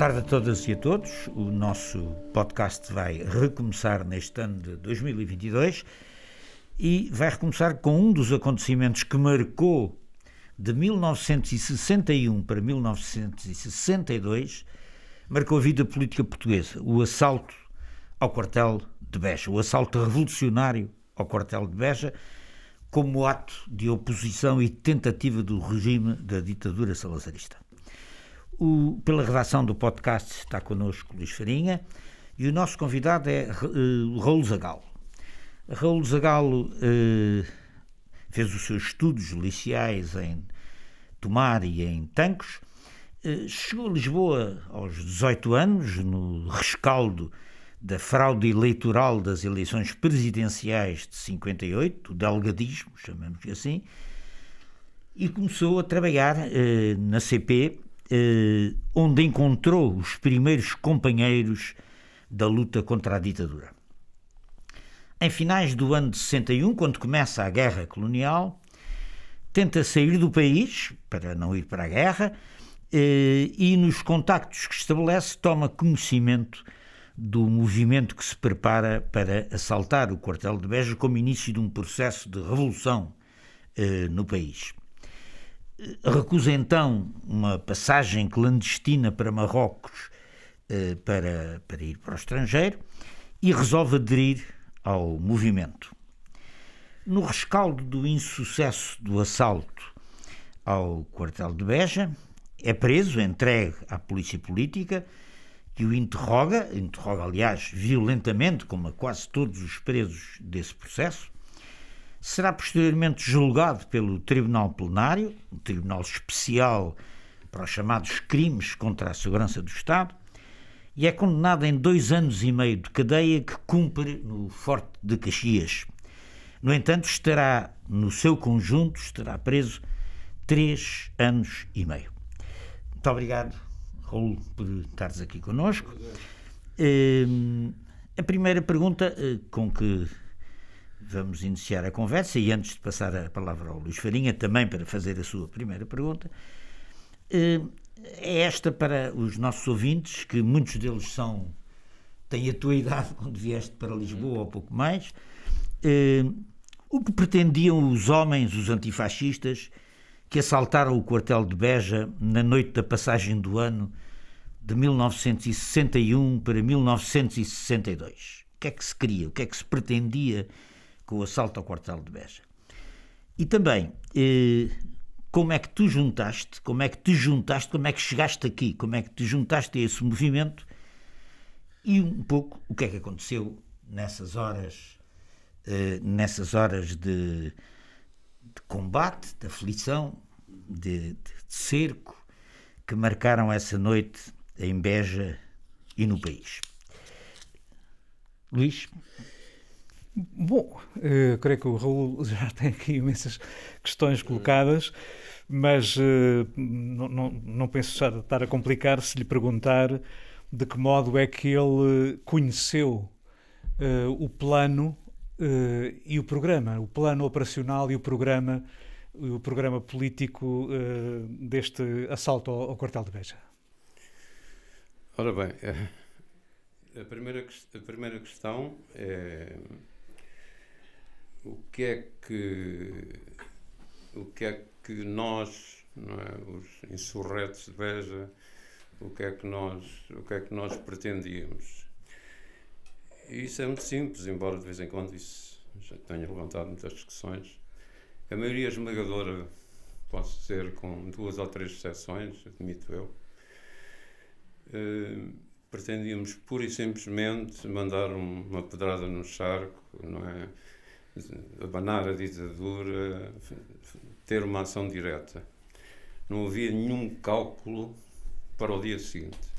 Tarde a todas e a todos. O nosso podcast vai recomeçar neste ano de 2022 e vai recomeçar com um dos acontecimentos que marcou de 1961 para 1962, marcou a vida política portuguesa, o assalto ao quartel de Beja, o assalto revolucionário ao quartel de Beja, como ato de oposição e tentativa do regime da ditadura salazarista. O, pela redação do podcast está connosco Luís Farinha e o nosso convidado é uh, Raul Zagalo. Raul Zagalo uh, fez os seus estudos liceais em Tomar e em Tancos, uh, chegou a Lisboa aos 18 anos, no rescaldo da fraude eleitoral das eleições presidenciais de 58, o delgadismo, chamamos assim, e começou a trabalhar eh, na CP, eh, onde encontrou os primeiros companheiros da luta contra a ditadura. Em finais do ano de 61, quando começa a guerra colonial, tenta sair do país para não ir para a guerra eh, e, nos contactos que estabelece, toma conhecimento do movimento que se prepara para assaltar o quartel de Beja como início de um processo de revolução eh, no país. Recusa então uma passagem clandestina para Marrocos eh, para, para ir para o estrangeiro e resolve aderir ao movimento. No rescaldo do insucesso do assalto ao quartel de Beja, é preso, entregue à polícia política que o interroga, interroga, aliás, violentamente, como a quase todos os presos desse processo, será posteriormente julgado pelo Tribunal Plenário, um tribunal especial para os chamados crimes contra a segurança do Estado, e é condenado em dois anos e meio de cadeia que cumpre no Forte de Caxias. No entanto, estará, no seu conjunto, estará preso três anos e meio. Muito obrigado Raul, por estares aqui connosco. Uh, a primeira pergunta uh, com que vamos iniciar a conversa, e antes de passar a palavra ao Luís Farinha, também para fazer a sua primeira pergunta, uh, é esta para os nossos ouvintes, que muitos deles são têm a tua idade quando vieste para Lisboa ou pouco mais. o que pretendiam os homens, os antifascistas, que assaltaram o quartel de Beja na noite da passagem do ano de 1961 para 1962. O que é que se queria, o que é que se pretendia com o assalto ao quartel de Beja? E também, eh, como é que tu juntaste, como é que te juntaste, como é que chegaste aqui, como é que te juntaste a esse movimento e um pouco o que é que aconteceu nessas horas, eh, nessas horas de de combate, de aflição, de, de, cerco que marcaram essa noite em Beja e no país. Luís? Bom, eu creio que o Raul já tem aqui imensas questões colocadas, mas uh, não, não, não penso estar a complicar se lhe perguntar de que modo é que ele conheceu uh, o plano e o programa, o plano operacional e o programa, o programa político deste assalto ao, ao, quartel de Beja? Ora bem, eh, a primeira, a primeira questão é o que é que o que é que nós, é, os insurretos de Beja, o que é que nós, o que é que nós pretendíamos? E isso é muito simples, embora de vez em quando isso já tenha levantado muitas discussões. A maioria esmagadora, posso dizer, com duas ou três exceções, admito eu, eh, pretendíamos pura e simplesmente mandar uma pedrada no charco, não é? Abanar a ditadura, ter uma ação direta. Não havia nenhum cálculo para o dia seguinte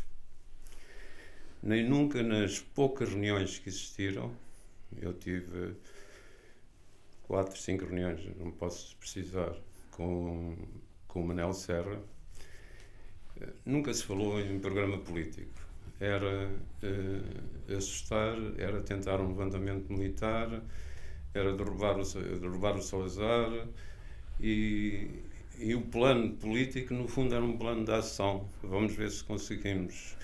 nem nunca nas poucas reuniões que existiram, eu tive quatro, cinco reuniões, não posso precisar, com, com o Manel Serra, nunca se falou em programa político. Era uh, assustar, era tentar um levantamento militar, era derrubar o, derrubar o Salazar e, e o plano político, no fundo, era um plano de ação. Vamos ver se conseguimos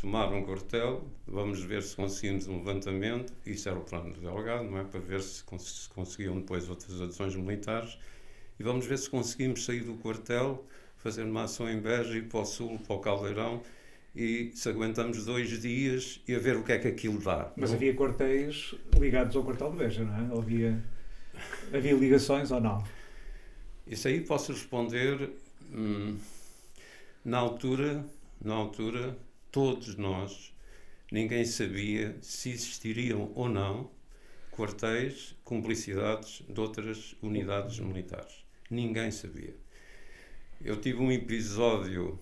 tomar um quartel, vamos ver se conseguimos um levantamento. Isso era o plano do delegado, não é? Para ver se, cons se conseguiam depois outras ações militares. E vamos ver se conseguimos sair do quartel, fazer uma ação em Beja, ir para o sul, para o Caldeirão e se aguentamos dois dias e a ver o que é que aquilo dá. Mas havia quartéis ligados ao quartel de Beja, não é? Havia, havia ligações ou não? Isso aí posso responder. Hum, na altura, na altura, todos nós, ninguém sabia se existiriam ou não quartéis, cumplicidades de outras unidades militares. Ninguém sabia. Eu tive um episódio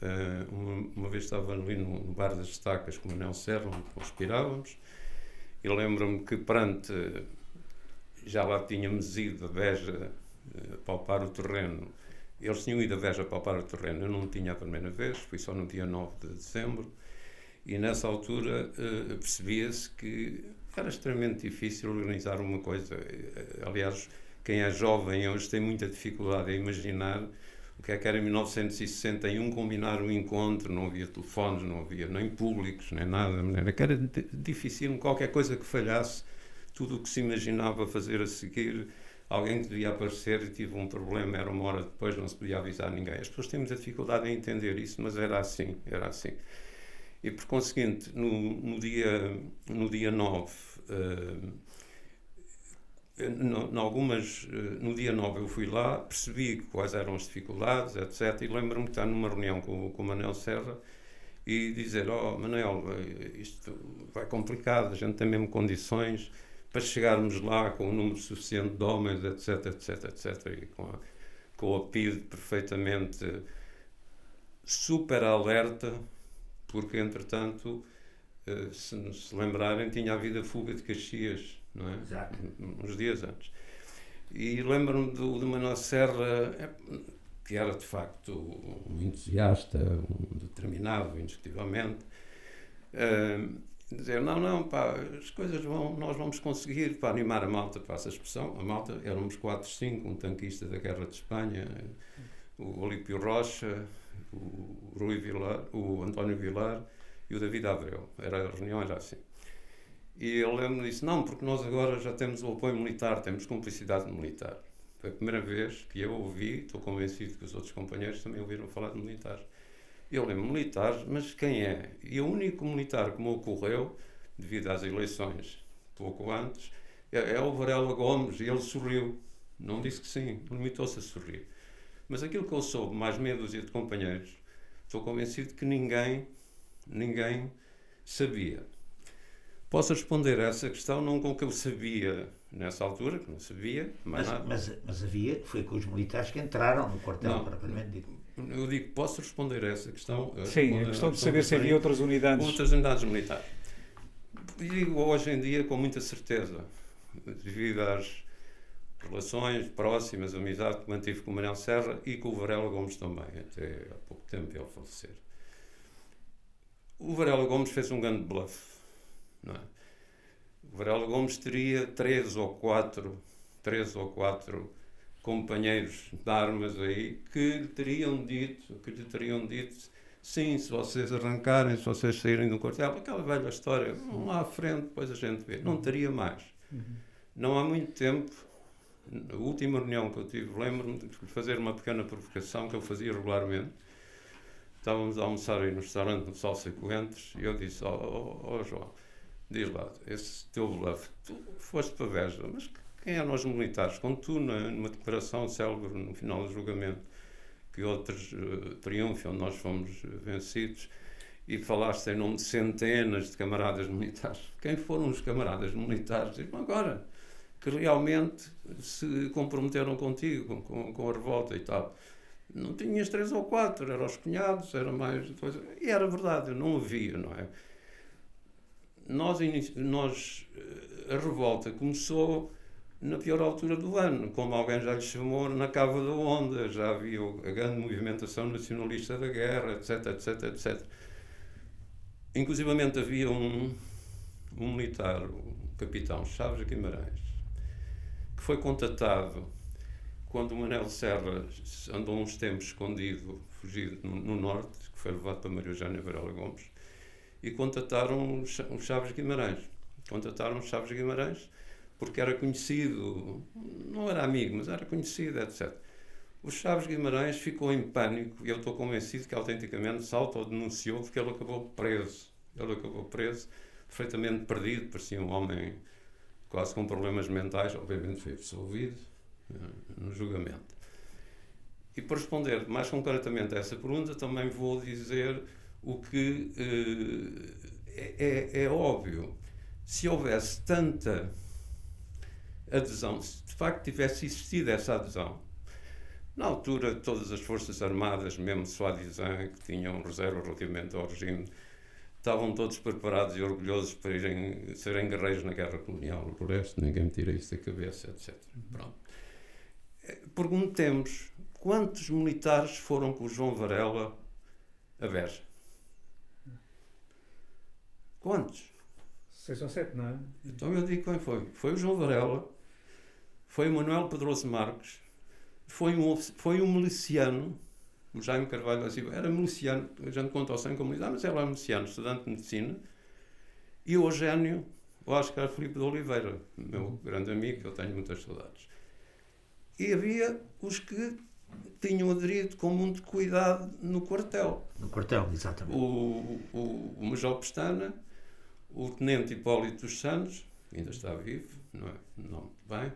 Uh, uma, uma, vez estava ali no, no, Bar das Estacas com o Manel Serra, onde conspirávamos, e lembro-me que perante. Já lá tínhamos ido a Beja uh, palpar o terreno. Eles tinham ido a Beja palpar o terreno. Eu não tinha a primeira vez, fui só no dia 9 de dezembro. E nessa altura uh, percebia-se que era extremamente difícil organizar uma coisa. Aliás, quem é jovem hoje tem muita dificuldade a imaginar o que é que era em 1961 combinar um encontro, não havia telefones, não havia nem públicos, nem nada, era que era difícil, qualquer coisa que falhasse, tudo o que se imaginava fazer a seguir, alguém que devia aparecer e tive um problema, era uma hora depois, não se podia avisar ninguém. As pessoas têm muita dificuldade em entender isso, mas era assim, era assim. E por conseguinte, no, no dia, no dia 9, uh, no, algumas, eh, no dia 9 eu fui lá, percebi quais eram as dificuldades, etc. E lembro-me de estar numa reunião com, com o Manel Serra e dizer: Oh, Manel, eh, isto vai complicado, a gente tem mesmo condições para chegarmos lá com um número suficiente de homens, etc, etc, etc. E com, a, com o PID perfeitamente super alerta, porque entretanto, eh, se se lembrarem, tinha havido a fuga de Caxias não é? Exato. Uns dias antes. E lembro-me do, do Manuel Serra, é, que era de facto um entusiasta, um determinado, indiscutivelmente, uh, dizer: não, não, pá, as coisas vão, nós vamos conseguir, para animar a malta, passa a expressão. A malta, éramos 4, 5, um tanquista da Guerra de Espanha, o Olímpio Rocha, o Rui Vilar, o António Vilar e o David Abreu. Era, a reunião era assim. E eu lembro-me disse: não, porque nós agora já temos o apoio militar, temos cumplicidade militar. Foi a primeira vez que eu ouvi, estou convencido que os outros companheiros também ouviram falar de militares. Eu lembro militares, mas quem é? E o único militar que me ocorreu, devido às eleições pouco antes, é, é o Varela Gomes, e ele sorriu. Não disse que sim, limitou-se a sorrir. Mas aquilo que eu soube, mais meia dúzia de companheiros, estou convencido que ninguém, ninguém sabia. Posso responder a essa questão não com o que eu sabia nessa altura, que não sabia, mas, mas, mas, havia, foi com os militares que entraram no quartel, propriamente dito. Eu digo, posso responder a essa questão? Sim, a, a questão de saber se havia outras unidades. Outras unidades militares. Digo hoje em dia com muita certeza, devido às relações próximas, a amizade que mantive com o Manuel Serra e com o Varela Gomes também, até há pouco tempo ele falecer. O Varela Gomes fez um grande bluff não é? Varela Gomes teria três ou quatro, três ou quatro companheiros de armas aí que lhe teriam dito, que lhe teriam dito, sim, se vocês arrancarem, se vocês saírem do quartel, aquela velha história, vão lá à frente, depois a gente vê. Não teria mais. Não há muito tempo, na última reunião que eu tive, lembro-me de fazer uma pequena provocação que eu fazia regularmente. Estávamos a almoçar aí no restaurante no Salsa Coentros e eu disse, ó oh, oh, oh, João, diz lá, esse teu bluff, tu foste para Veja, mas quem eram os militares? Quando tu, numa declaração célebre no final do julgamento, que outros uh, triunfam, nós fomos vencidos, e falaste em nome de centenas de camaradas militares. Quem foram os camaradas militares? Diz agora, que realmente se comprometeram contigo, com, com, a revolta e tal. Não tinhas três ou quatro, eram os cunhados, era mais. E era verdade, não havia, não é? Nós, nós, eh, a revolta começou na pior altura do ano, como alguém já lhe chamou, na cava da onda, já havia a grande movimentação nacionalista da guerra, etc, etc, etc. Inclusivamente havia um, um militar, o capitão Chaves Guimarães, que foi contatado quando o Manel Serra andou uns tempos escondido, fugido no, no norte, que foi levado para Maria Eugênia Varela Gomes, e contataram os Chaves Guimarães. Contataram os Chaves Guimarães porque era conhecido, não era amigo, mas era conhecido, etc. O Chaves Guimarães ficou em pânico e eu estou convencido que autenticamente se autodenunciou porque ele acabou preso. Ele acabou preso, perfeitamente perdido, parecia um homem quase com problemas mentais, obviamente foi absolvido eh, no julgamento. E para responder mais concretamente a essa pergunta, também vou dizer o que eh, é, é, é óbvio. Se houvesse tanta adesão, se de facto tivesse existido essa adesão, na altura todas as Forças Armadas, mesmo Suadizan, que tinham reserva relativamente ao regime, estavam todos preparados e orgulhosos para irem, serem guerreiros na guerra colonial. Por resto, ninguém me tira isso da cabeça, etc. Pronto. Eh, perguntemos quantos militares foram com o João Varela a Beja? Quantos? Seis ou sete, não é? Então eu digo quem foi. Foi o João Varela, foi o Manuel Pedroso Marques, foi um, foi um miliciano, o Jaime Carvalho da Silva, era miliciano, a gente conta ao sem como diz, ah, mas ele era miliciano, estudante de medicina, e o Eugênio, o Oscar Filipe de Oliveira, meu grande amigo, que eu tenho muitas saudades. E havia os que tinham aderido com muito cuidado no quartel. No quartel, exatamente. O, o, o Major Pestana, o Tenente Hipólito dos Santos, ainda está vivo, não é? Não, bem,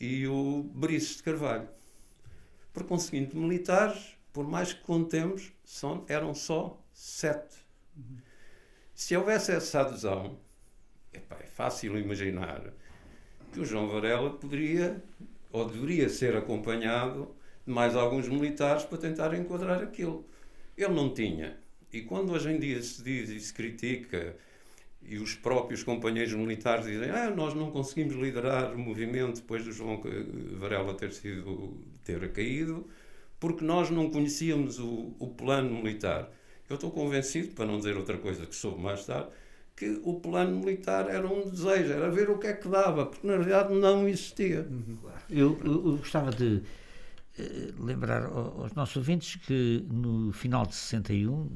e o Brices de Carvalho. Por conseguinte, militares, por mais que contemos, são, eram só sete. Se houvesse essa adesão, é fácil imaginar que o João Varela poderia ou deveria ser acompanhado de mais alguns militares para tentar enquadrar aquilo. Ele não tinha. E quando hoje em dia se diz e se critica e os próprios companheiros militares dizem ah, nós não conseguimos liderar o movimento depois do João Varela ter sido ter caído porque nós não conhecíamos o, o plano militar. Eu estou convencido, para não dizer outra coisa que soube mais tarde, que o plano militar era um desejo, era ver o que é que dava, porque na realidade não existia. Uhum. Eu, eu, eu, gostava de uh, lembrar aos nossos ouvintes que no final de 61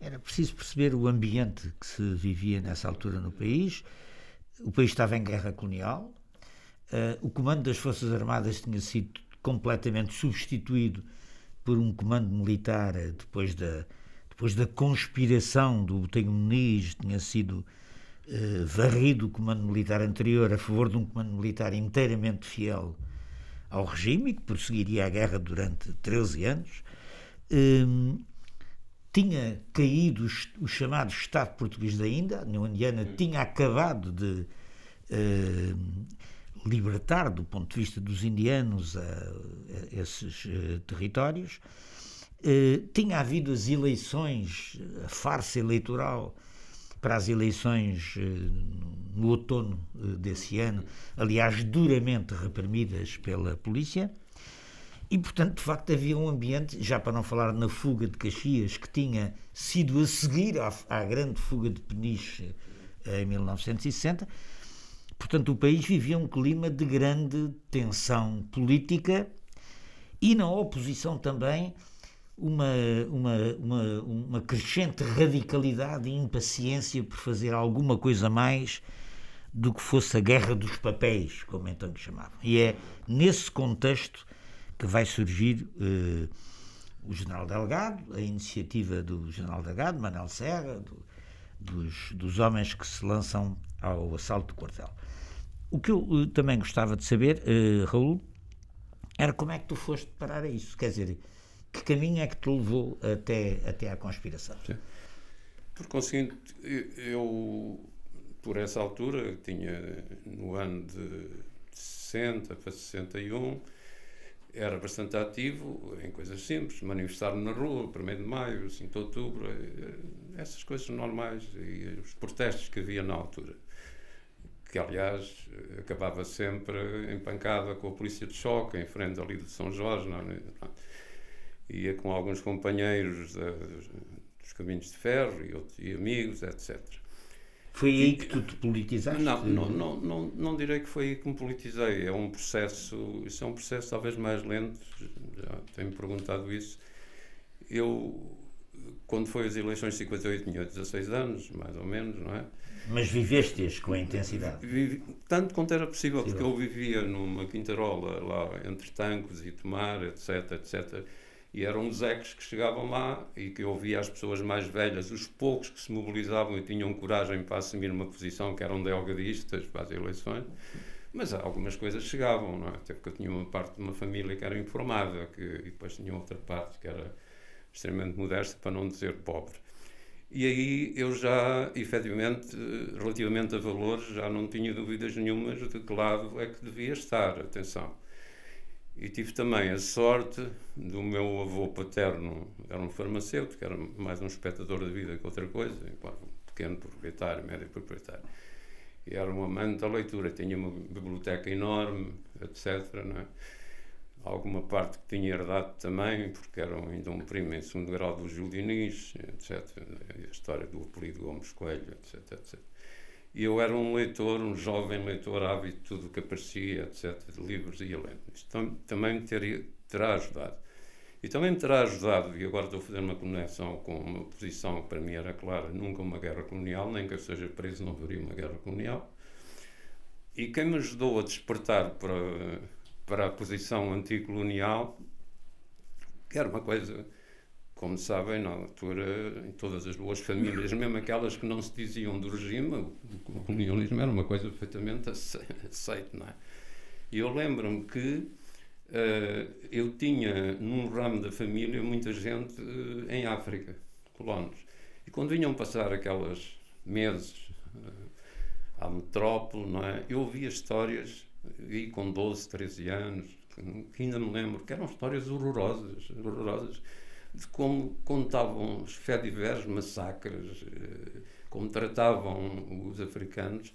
era preciso perceber o ambiente que se vivia nessa altura no país. O país estava em guerra colonial, uh, o comando das Forças Armadas tinha sido completamente substituído por um comando militar eh, depois da, depois da conspiração do Botelho Muniz, tinha sido uh, varrido o comando militar anterior a favor de um comando militar inteiramente fiel ao regime e que prosseguiria a guerra durante 13 anos. Um, tinha caído o chamado Estado Português da Índia, a União Indiana tinha acabado de uh, libertar, do ponto de vista dos indianos, a, a esses uh, territórios. Uh, tinha havido as eleições, a farsa eleitoral para as eleições no outono desse ano, aliás, duramente reprimidas pela polícia. E, portanto, de facto, havia um ambiente, já para não falar na fuga de Caxias, que tinha sido a seguir à, à grande fuga de Peniche em 1960. Portanto, o país vivia um clima de grande tensão política e, na oposição também, uma, uma, uma, uma crescente radicalidade e impaciência por fazer alguma coisa mais do que fosse a guerra dos papéis, como então chamavam. E é nesse contexto que vai surgir uh, o General Delgado, a iniciativa do General Delgado, Manel Serra, do, dos, dos homens que se lançam ao assalto do quartel. O que eu uh, também gostava de saber, uh, Raul, era como é que tu foste parar a isso? Quer dizer, que caminho é que te levou até, até à conspiração? Sim. Por conseguinte, eu, por essa altura, tinha no ano de 60 para 61, era bastante ativo em coisas simples, manifestar-me na rua, 1 de maio, 5 de outubro, eh, essas coisas normais e os protestos que havia na altura. Que, aliás, acabava sempre empancada com a polícia de choque, em frente ali de São Jorge. Não, é? ia com alguns companheiros da, dos caminhos de ferro e, outros, e amigos, etc. Foi aí que tu te politizaste? Não, não, não, não, não direi que foi aí que me politizei. É um processo, isso é um processo talvez mais lento, já tenho perguntado isso. Eu, quando foi as eleições de 58, tinha 16 anos, mais ou menos, não é? Mas viveste-as com a intensidade? Vivi, tanto quanto era possível, porque eu vivia numa quintarola lá entre Tancos e Tomar, etc, etc. E eram os ex que chegavam lá e que eu via as pessoas mais velhas, os poucos que se mobilizavam e tinham coragem para assumir uma posição que eram delgadistas para as eleições. Mas algumas coisas chegavam, não é? Até porque eu tinha uma parte de uma família que era informada que, e depois tinha outra parte que era extremamente modesta, para não dizer pobre. E aí eu já, efetivamente, relativamente a valores, já não tinha dúvidas nenhumas de que lado é que devia estar. Atenção. E tive também a sorte do meu avô paterno, era um farmacêutico, era mais um espectador da vida que outra coisa, pequeno proprietário, médio proprietário. E era um amante da leitura, tinha uma biblioteca enorme, etc. É? alguma parte que tinha herdado também, porque era ainda um primo em segundo grau do Gil Diniz, etc. A história do apelido Gomes Coelho, etc, etc. E eu era um leitor, um jovem leitor ávido de tudo o que aparecia, etc., de livros e ia lendo. Isto também me teria, terá ajudado. E também me terá ajudado, e agora estou a fazer uma conexão com uma posição que para mim era clara, nunca uma guerra colonial, nem que eu seja preso não haveria uma guerra colonial. E quem me ajudou a despertar para para a posição anticolonial, que era uma coisa, como sabem, na altura, em todas as boas famílias, mesmo aquelas que não se diziam do regime, o colonialismo era uma coisa perfeitamente aceita, não é? E eu lembro-me que uh, eu tinha num ramo da família muita gente uh, em África, colonos. E quando vinham passar aquelas meses uh, à metrópole, não é? Eu ouvia histórias e com 12, 13 anos, que ainda me lembro, que eram histórias horrorosas, horrorosas de como contavam os fediveres, massacres, eh, como tratavam os africanos.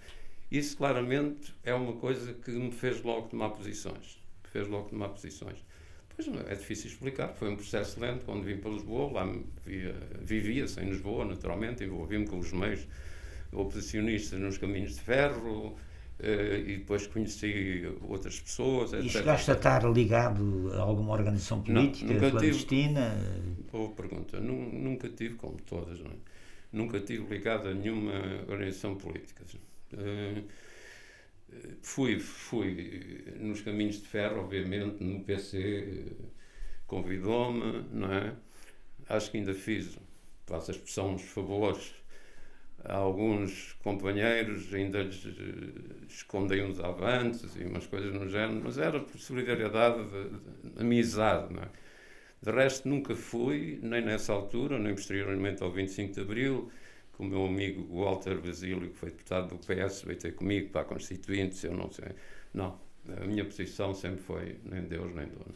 Isso claramente é uma coisa que me fez logo tomar posições. Fez logo tomar posições. Pois é difícil explicar, foi um processo lento. Quando vim para Lisboa, lá vivia-se em Lisboa, naturalmente, envolvi-me com os meios oposicionistas nos caminhos de ferro, e depois conheci outras pessoas. E chegaste a estar ligado a alguma organização política não, clandestina? Tive, boa pergunta. Nunca tive, como todas, não é? nunca tive ligado a nenhuma organização política. Uh, fui, fui nos caminhos de ferro, obviamente, no PC, convidou-me, não é? Acho que ainda fiz, faço a expressão, uns favores alguns companheiros ainda lhes eh, escondem uns avanços e umas coisas no género, mas era por solidariedade, de, de amizade. Não é? De resto, nunca fui, nem nessa altura, nem posteriormente ao 25 de Abril, com o meu amigo Walter Basílio, que foi deputado do PS, veio ter comigo para a Constituinte, eu não sei. Não, a minha posição sempre foi nem Deus nem dono.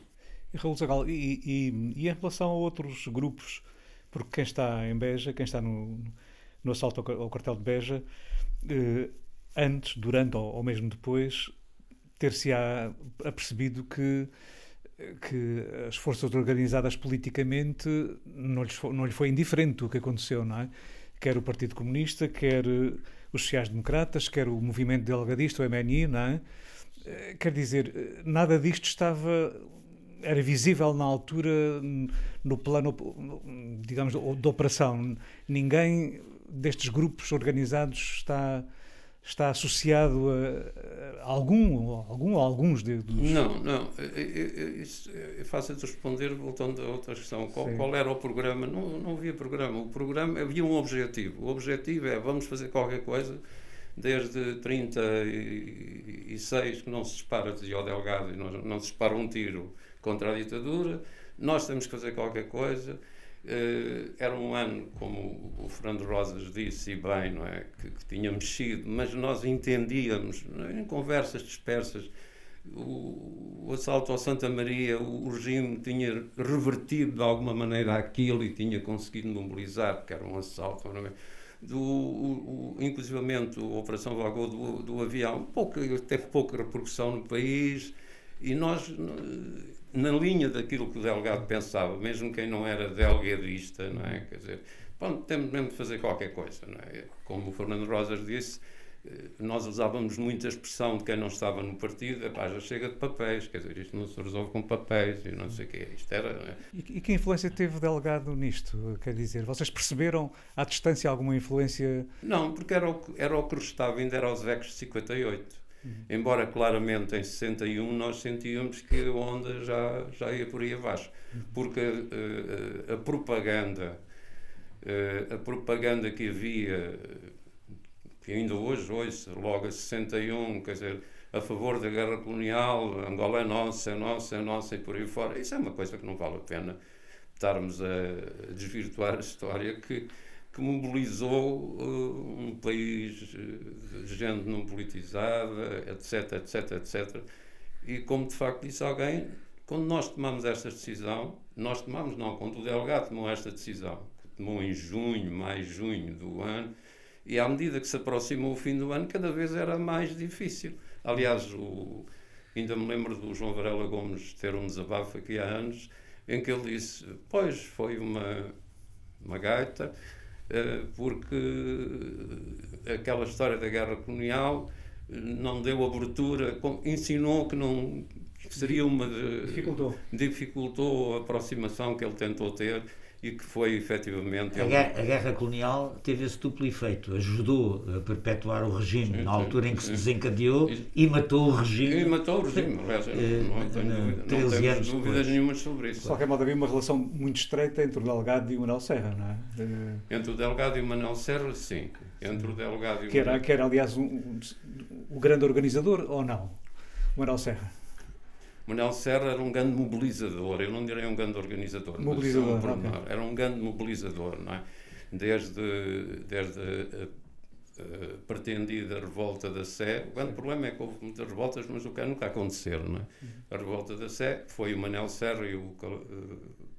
E Raul Zagal, e, e, e em relação a outros grupos, porque quem está em Beja, quem está no no assalto ao quartel de Beja, eh, antes, durante ou, ou mesmo depois, ter-se-á apercebido que que as forças organizadas politicamente não, lhes foi, não lhe foi indiferente o que aconteceu, não é? Quer o Partido Comunista, quer eh, os sociais-democratas, quer o movimento delgadista, o MNI, não é? Eh, quer dizer, nada disto estava era visível na altura no plano, digamos, de operação. Ninguém destes grupos organizados está está associado a, a algum, algum ou alguns deles? Não, não. Isso é fácil de responder voltando a outra questão. Qual, qual, era o programa? Não, não havia programa. O programa havia um objetivo. O objetivo é vamos fazer qualquer coisa. Desde 36 que não se dispara, dizia o Delgado, e não, não se dispara um tiro contra a ditadura. Nós temos que fazer qualquer coisa era um ano, como o Fernando Rosas disse, e bem, não é? Que, que tinha mexido, mas nós entendíamos, é? em conversas dispersas, o, o, assalto ao Santa Maria, o, o, regime tinha revertido de alguma maneira aquilo e tinha conseguido mobilizar, porque era um assalto, não é? Do, o, o, inclusivamente a Operação Vagou do, do avião, pouca, teve pouca repercussão no país e nós na linha daquilo que o delegado pensava, mesmo quem não era delgadista, não é? Quer dizer, Pronto, temos mesmo de fazer qualquer coisa. Não é? Como o Fernando Rosas disse, eh, nós usávamos muito a expressão de quem não estava no partido, epá, já chega de papéis, quer dizer, isto não se resolve com papéis e não sei o quê. Isto era. É? E, e que influência teve o delegado nisto? Quer dizer, vocês perceberam à distância alguma influência? Não, porque era o, era o que estava ainda era aos VECs de 58. Embora claramente em 61 nós sentíamos que a onda já, já ia por aí abaixo. Porque uh, a propaganda, uh, a propaganda que havia que ainda hoje ouço, logo a 61, quer dizer, a favor da guerra colonial, Angola é nossa, é nossa, é nossa e por aí fora. Isso é uma coisa que não vale a pena estarmos a desvirtuar a história que, que mobilizou uh, um país de gente não politizada, etc, etc, etc. E como de facto disse alguém, quando nós tomamos esta decisão, nós tomamos, não, quando o delegado tomou esta decisão, que tomou em junho, mais junho do ano, e à medida que se aproximou o fim do ano, cada vez era mais difícil. Aliás, o, ainda me lembro do João Varela Gomes ter um desabafo aqui há anos, em que ele disse: Pois, foi uma, uma gaita, eh, porque aquela história da guerra colonial não deu abertura, ensinou que não que seria uma. Dificultou. Dificultou a aproximação que ele tentou ter e que foi efetivamente. A, guerra, a guerra colonial teve esse duplo efeito. Ajudou a perpetuar o regime sim, na altura sim, em que se desencadeou e, e matou o regime. E matou o regime, aliás, não, não tenho, não temos dúvidas nenhuma sobre isso. De qualquer modo, havia uma relação muito estreita entre o delegado e o Manuel Serra, não é? Entre o delegado e o Manuel Serra, sim. Entre o delegado e o que era, que era aliás, um, um, o grande organizador ou não? O Manuel Serra. Manuel Serra era um grande mobilizador, eu não direi um grande organizador, mobilizador, um okay. era um grande mobilizador, não é? Desde, desde a, a, pretendida revolta da Sé, o grande problema é que houve muitas revoltas, mas o que nunca aconteceu, não é? A revolta da Sé foi o Manuel Serra e o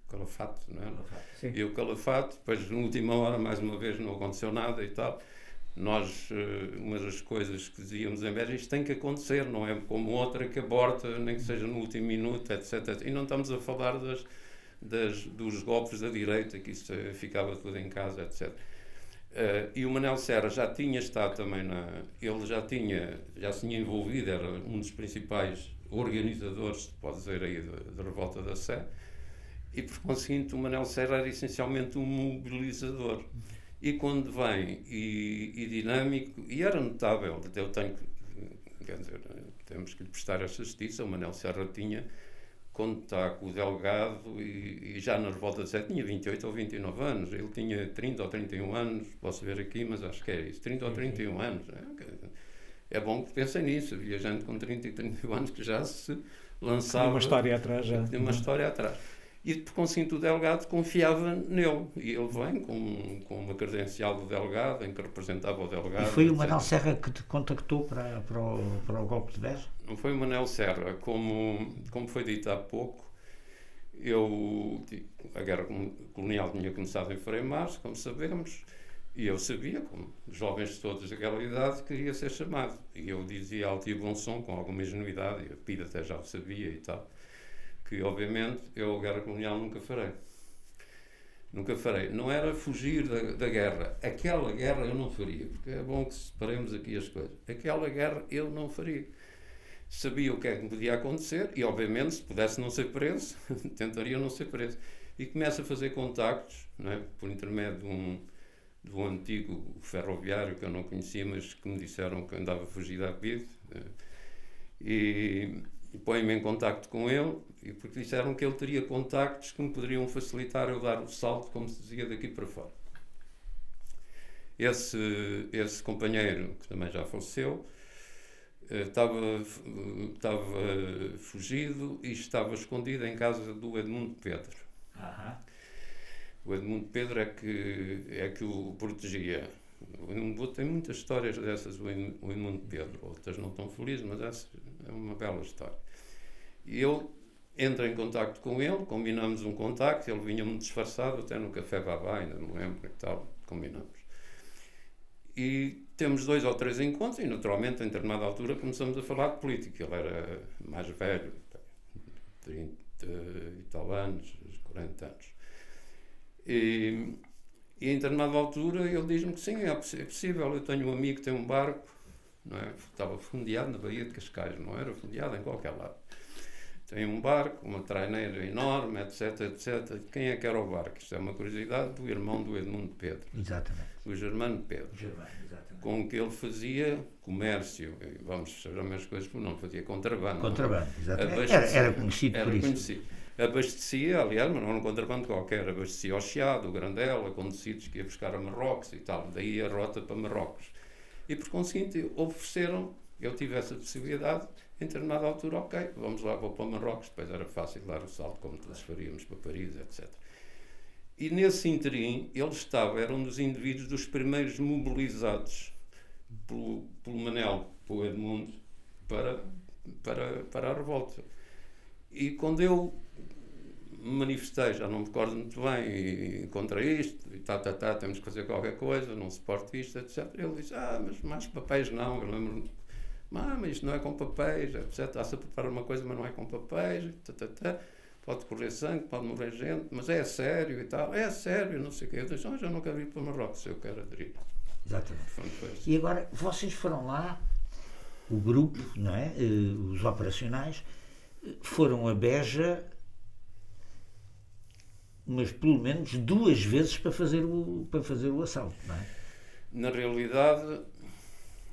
Calafato, não é? E o Calafato, depois, na última hora, mais uma vez, não aconteceu nada e tal nós, eh, uma das coisas que dizíamos em vez isto tem que acontecer, não é como outra que aborta, nem que seja no último minuto, etc. E não estamos a falar das, das, dos golpes da direita, que isso ficava tudo em casa, etc. Uh, eh, e o Manel Serra já tinha estado também na. Ele já tinha, já se tinha envolvido, era um dos principais organizadores, pode dizer aí, da, Revolta da Sé, e por conseguinte o Manel Serra era essencialmente um mobilizador e quando vem e, e, dinâmico, e era notável, eu tenho que, quer dizer, temos que lhe prestar essa justiça, o Manel Serra tinha, quando está com o delegado, e, e já na Revolta de Sete tinha 28 ou 29 anos, ele tinha 30 ou 31 anos, posso ver aqui, mas acho que é isso, 30 ou 31 anos. É, é bom que pensem nisso, gente com 30 e 31 anos que já se lançava. Tem uma história atrás já. Tem uma história atrás e por conseguinte o delegado confiava nele e ele vem com, com uma credencial do delegado em que representava o delegado. E foi o Manel Serra que te contactou para, para, o, para o golpe de 10? Não foi o Manel Serra, como, como foi dito há pouco, eu, a guerra colonial tinha começado em março, como sabemos, e eu sabia, como jovens todos daquela idade, que ia ser chamado. E eu dizia alto e bom som, com alguma ingenuidade, e a PIDA até já o sabia e tal que obviamente eu a guerra colonial nunca farei. Nunca farei. Não era fugir da, da, guerra. Aquela guerra eu não faria, porque é bom que separemos aqui as coisas. Aquela guerra eu não faria. Sabia o que é que podia acontecer e, obviamente, se pudesse não ser preso, tentaria não ser preso. E começo a fazer contactos, é? por intermédio de um, de um antigo ferroviário que eu não conhecia, mas que me disseram que andava fugido à vida. Eh, e e põe-me em contacto com ele, e porque disseram que ele teria contactos que me poderiam facilitar eu dar o salto, como se dizia, daqui para fora. Esse, esse companheiro, que também já faleceu, eh, estava, estava fugido e estava escondido em casa do Edmundo Pedro. Uhum. O Edmundo Pedro é que, é que o protegia. O tem muitas histórias dessas, o Edmundo Pedro. Outras não tão felizes, mas essa é uma bela história. E eu entro em contato com ele, combinamos um contacto, ele vinha muito disfarçado, até no Café Babá, ainda me lembro e tal, combinamos. E temos dois ou três encontros e, naturalmente, em determinada altura, começamos a falar de política. Ele era mais velho, 30 e tal anos, 40 anos. E, e em determinada altura ele diz-me que sim, é possível. Eu tenho um amigo que tem um barco, não é? estava fundeado na Baía de Cascais, não era fundeado em qualquer lado. Tem um barco, uma traineira enorme, etc, etc. Quem é que era o barco? Isto é uma curiosidade do irmão do Edmundo Pedro. Exatamente. O Germano Pedro. Germano, exatamente. Com que ele fazia comércio, vamos fazer as coisas, porque não fazia contrabando. Contrabando, exatamente. Era, era, conhecido era por isso. Conhecido. Abastecia, aliás, mas não era um contrabando qualquer, abastecia ao Chiado, o Grandela, conduzidos que ia buscar a Marrocos e tal. Daí a rota para Marrocos. E por conseguinte, ofereceram, eu tive essa possibilidade, em determinada altura, ok, vamos lá, vou para Marrocos, depois era fácil dar o salto, como todos faríamos para Paris, etc. E nesse interim, ele estava, era um dos indivíduos dos primeiros mobilizados pelo, pelo Manel, pelo Edmundo, para, para, para a revolta. E quando eu me manifestei, já não me recordo muito bem, contra isto, e tá, tá, tá, temos que fazer qualquer coisa, não suporto isto, etc. Ele disse, ah, mas mais papéis não. Eu lembro ah, mas isto não é com papéis, etc. Está-se a preparar uma coisa, mas não é com papéis, tá. pode correr sangue, pode morrer gente, mas é sério e tal. É sério, não sei o quê. Eu disse, oh, já não quero ir para Marrocos, eu quero aderir. Exatamente. E agora, vocês foram lá, o grupo, não é? Uh, os operacionais, foram a Beja mas pelo menos duas vezes para fazer o, para fazer o assalto, não é? Na realidade,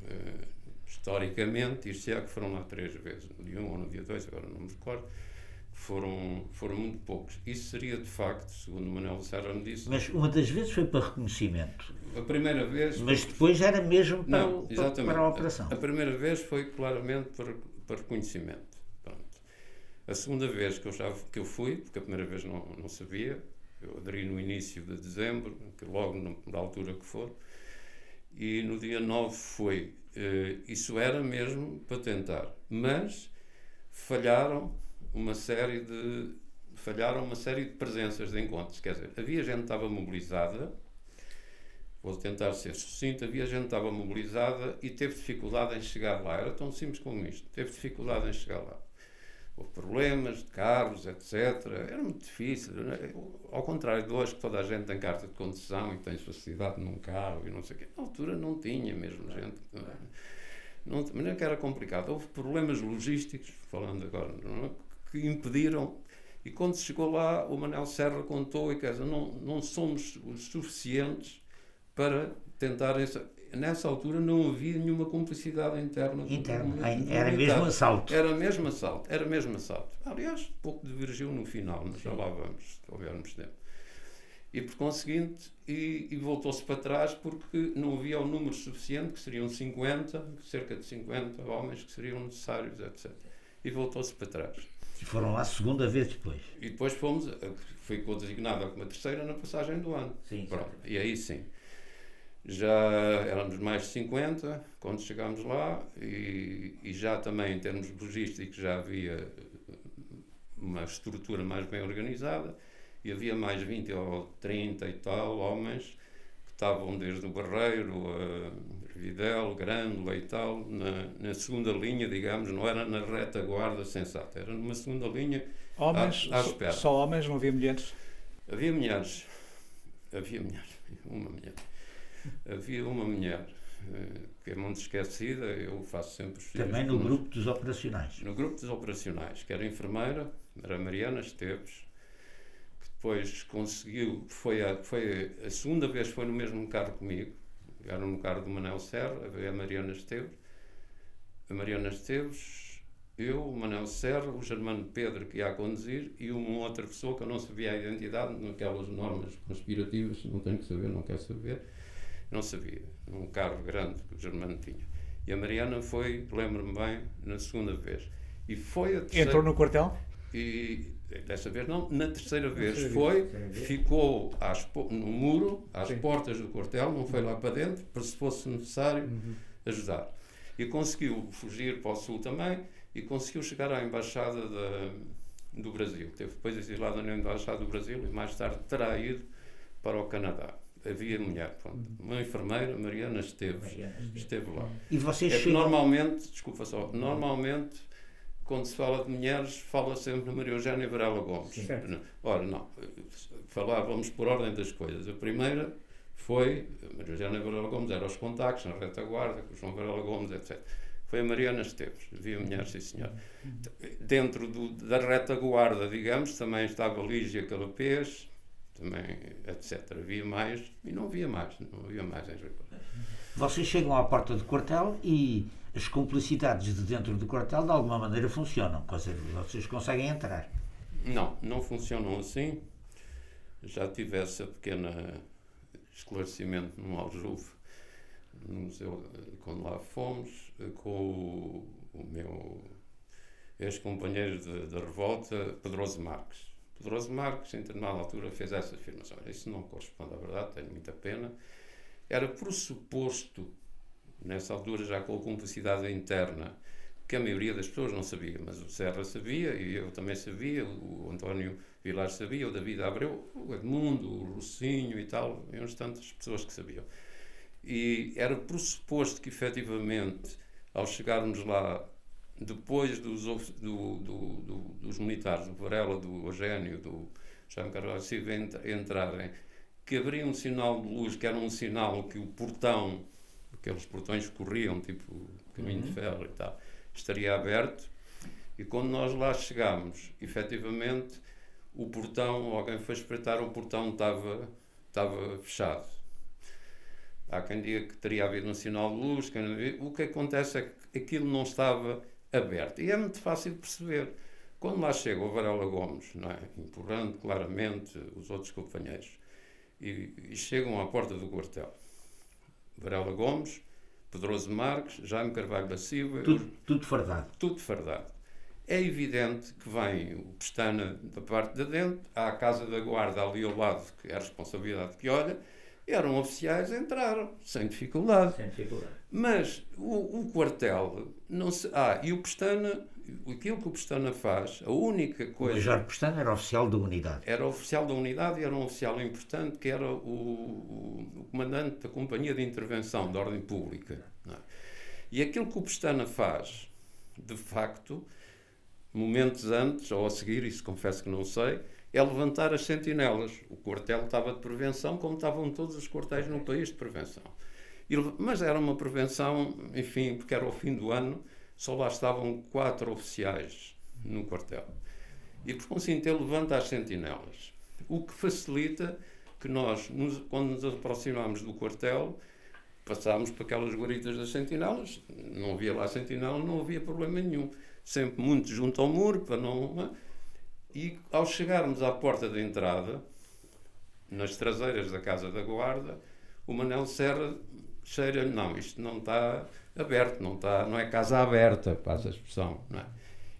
eh, historicamente, isto é que foram lá três vezes, no dia 1 um ou no dia 2, agora não me recordo, foram, foram muito poucos. Isso seria de facto, segundo Manuel Serra me disse. Mas uma das vezes foi para reconhecimento. A primeira vez. Mas depois era mesmo para, não, o, para, para a operação. A, a, primeira vez foi claramente para, para reconhecimento. Pronto. A segunda vez que eu, já, que eu fui, porque a primeira vez não, não sabia, eu aderi no início de dezembro, que logo da altura que for, e no dia 9 foi Uh, isso era mesmo para tentar. Mas falharam uma série de falharam uma série de presenças de encontros. Quer dizer, havia gente que estava mobilizada, vou tentar ser sucinto, havia gente que estava mobilizada e teve dificuldade em chegar lá. Era tão simples como isto. Teve dificuldade em chegar lá. Houve problemas de carros, etc. Era muito difícil. É? Ao contrário de hoje, que toda a gente tem carta de condução e tem facilidade num carro e não sei o quê. Na altura não tinha mesmo gente. Não, mas não é que era complicado. Houve problemas logísticos, falando agora, é? que impediram. E quando chegou lá, o Manel Serra contou e quer dizer, não, não somos os suficientes para tentar essa nessa altura não havia nenhuma cumplicidade interna. Interna, era mesmo assalto. Era mesmo assalto, era mesmo assalto. Aliás, pouco divergiu no final, mas já lá vamos, se houvermos tempo. E por conseguinte, e, e voltou-se para trás porque não havia o número suficiente, que seriam 50, cerca de 50 homens que seriam necessários, etc. E voltou-se para trás. E foram lá a segunda vez depois. E depois fomos, foi designada como a terceira na passagem do ano. Sim. Pronto. E aí sim. Já éramos mais de 50 quando chegámos lá e, e já também em termos logísticos já havia uma estrutura mais bem organizada e havia mais 20 ou 30 e tal homens que estavam desde o Barreiro, a Videl, Grândola e tal, na, na, segunda linha, digamos, não era na retaguarda sensata, era numa segunda linha homens, à, à espera. Só homens, não havia mulheres? Havia mulheres, havia mulheres, uma mulher havia uma mulher eh, que é muito esquecida, eu faço sempre os Também no grupo dos operacionais. No grupo dos operacionais, que era enfermeira, era Mariana Esteves, que depois conseguiu, foi a, foi a segunda vez foi no mesmo carro comigo, era no carro do Manel Serra, a Mariana Esteves, a Mariana Esteves, eu, o Manel Serra, o Germano Pedro que ia a conduzir e uma outra pessoa que eu não sabia a identidade, naquelas normas conspirativas, não tenho que saber, não quero saber, não sabia. Um carro grande que o Germano tinha. E a Mariana foi, lembro-me bem, na segunda vez. E foi a terceira... Entrou no quartel? E dessa vez não, na terceira vez foi, ficou às, no muro, às Sim. portas do quartel, não foi lá para dentro, para se fosse necessário uhum. ajudar. E conseguiu fugir para o sul também e conseguiu chegar à embaixada da, do Brasil. Teve depois exilado na embaixada do Brasil e mais tarde terá ido para o Canadá havia mulher, pronto, uma enfermeira, Mariana Esteves, esteve lá. E vocês é chegam... Normalmente, desculpa só, normalmente, quando se fala de mulheres, fala sempre na Maria Eugénia Varela Gomes. Sim. Ora, não, falávamos por ordem das coisas. A primeira foi a Mariana Varela Gomes, era os contactos na retaguarda, com o João Varela Gomes, etc. Foi a Mariana Esteves, havia mulher, sim senhor. Dentro do, da retaguarda, digamos, também estava Lígia Calapês, também, etc. Havia mais, e não havia mais, não havia mais em Ribeirão. Vocês chegam à porta do quartel e as complicidades de dentro do quartel de alguma maneira funcionam, vocês conseguem entrar. Não, não funcionam assim. Já tive essa pequena esclarecimento no Aljube, no museu, quando lá fomos, com o, o meu ex-companheiro da revolta, Pedroso Marques. Pedroso Marques, em determinada altura, fez essa afirmação. Isso não corresponde à verdade, tenho muita pena. Era pressuposto, nessa altura, já com a complicidade interna, que a maioria das pessoas não sabia, mas o Serra sabia, e eu também sabia, o António Vilar sabia, o David Abreu, o Edmundo, o Rocinho e tal, e uns tantas pessoas que sabiam. E era pressuposto que, efetivamente, ao chegarmos lá, depois dos, do, do, do, dos militares, do Varela, do Eugênio, do Jaime Carvalho Silva entrarem, que abriam um sinal de luz, que era um sinal que o portão, aqueles portões que corriam, tipo caminho uhum. de ferro e tal, estaria aberto. E quando nós lá chegámos, efetivamente, o portão, alguém foi espreitar, o portão estava, estava fechado. Há quem diga que teria havido um sinal de luz. Quem... O que acontece é que aquilo não estava aberto. E é muito fácil de perceber. Quando lá chega o Varela Gomes, não é? empurrando claramente os outros companheiros, e, e chegam à porta do quartel. Varela Gomes, Pedroso Marques, Jaime Carvalho da Silva. Tudo, tudo fardado. Tudo fardado. É evidente que vem o Pestana da parte de dentro, há a Casa da Guarda ali ao lado, que é a responsabilidade que olha, eram oficiais, entraram, sem dificuldade. Sem dificuldade. Mas o, o quartel, não se. Ah, e o Pestana, aquilo que o Pestana faz, a única coisa. O Major Pestana era oficial da unidade. Era oficial da unidade e era um oficial importante, que era o, o, o comandante da Companhia de Intervenção da Ordem Pública. É? E aquilo que o Pestana faz, de facto, momentos antes ou a seguir, isso confesso que não sei, é levantar as sentinelas. O quartel estava de prevenção, como estavam todos os quartéis no país de prevenção. Mas era uma prevenção, enfim, porque era o fim do ano, só lá estavam quatro oficiais no quartel. E por conseguinte ele levanta as sentinelas. O que facilita que nós, nos, quando nos aproximamos do quartel, passámos para aquelas guaritas das sentinelas, não havia lá sentinela, não havia problema nenhum. Sempre muito junto ao muro, para não e ao chegarmos à porta de entrada, nas traseiras da Casa da Guarda, o Manel Serra cheira não, isto não está aberto, não, está, não é casa aberta, passa a expressão. É?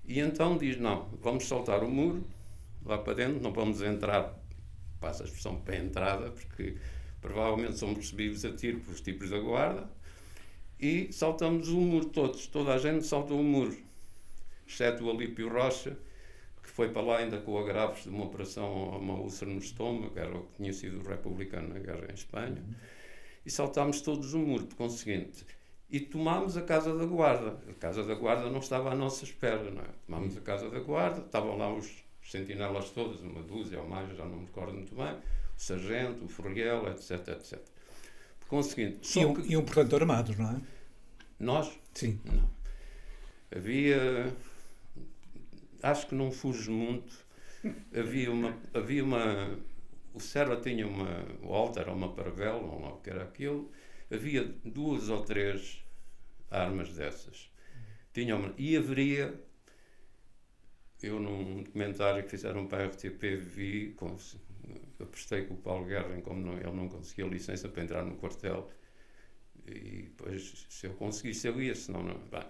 E então diz, não, vamos saltar o muro, lá para dentro, não vamos entrar, passa a expressão para a entrada, porque provavelmente somos recebidos a tiro pelos tipos da guarda, e saltamos o muro todos, toda a gente salta o muro, exceto o Alípio Rocha, foi para lá ainda com agravos de uma operação a uma úlcera no estômago, que era o que tinha sido republicano na guerra em Espanha, e saltámos todos o muro, por conseguinte. E tomámos a Casa da Guarda. A Casa da Guarda não estava à nossa espera, não é? Tomámos a Casa da Guarda, estavam lá os sentinelas todos, uma dúzia ou mais, já não me recordo muito bem, o sargento, o ferguel, etc, etc. Por conseguinte... Iam, que... iam, portanto, armados, não é? Nós? Sim. Não. Havia acho que não fujo muito. Havia uma. Havia uma o Serra tinha uma Walter ou uma Paravel, ou lá o que era aquilo. Havia duas ou três armas dessas. Tinha uma, e haveria. Eu, num documentário que fizeram para a RTP, vi. Com, apostei com o Paulo Guerra, como não, ele não conseguia licença para entrar no quartel. E depois, se eu conseguisse, eu ia, senão não. Bem,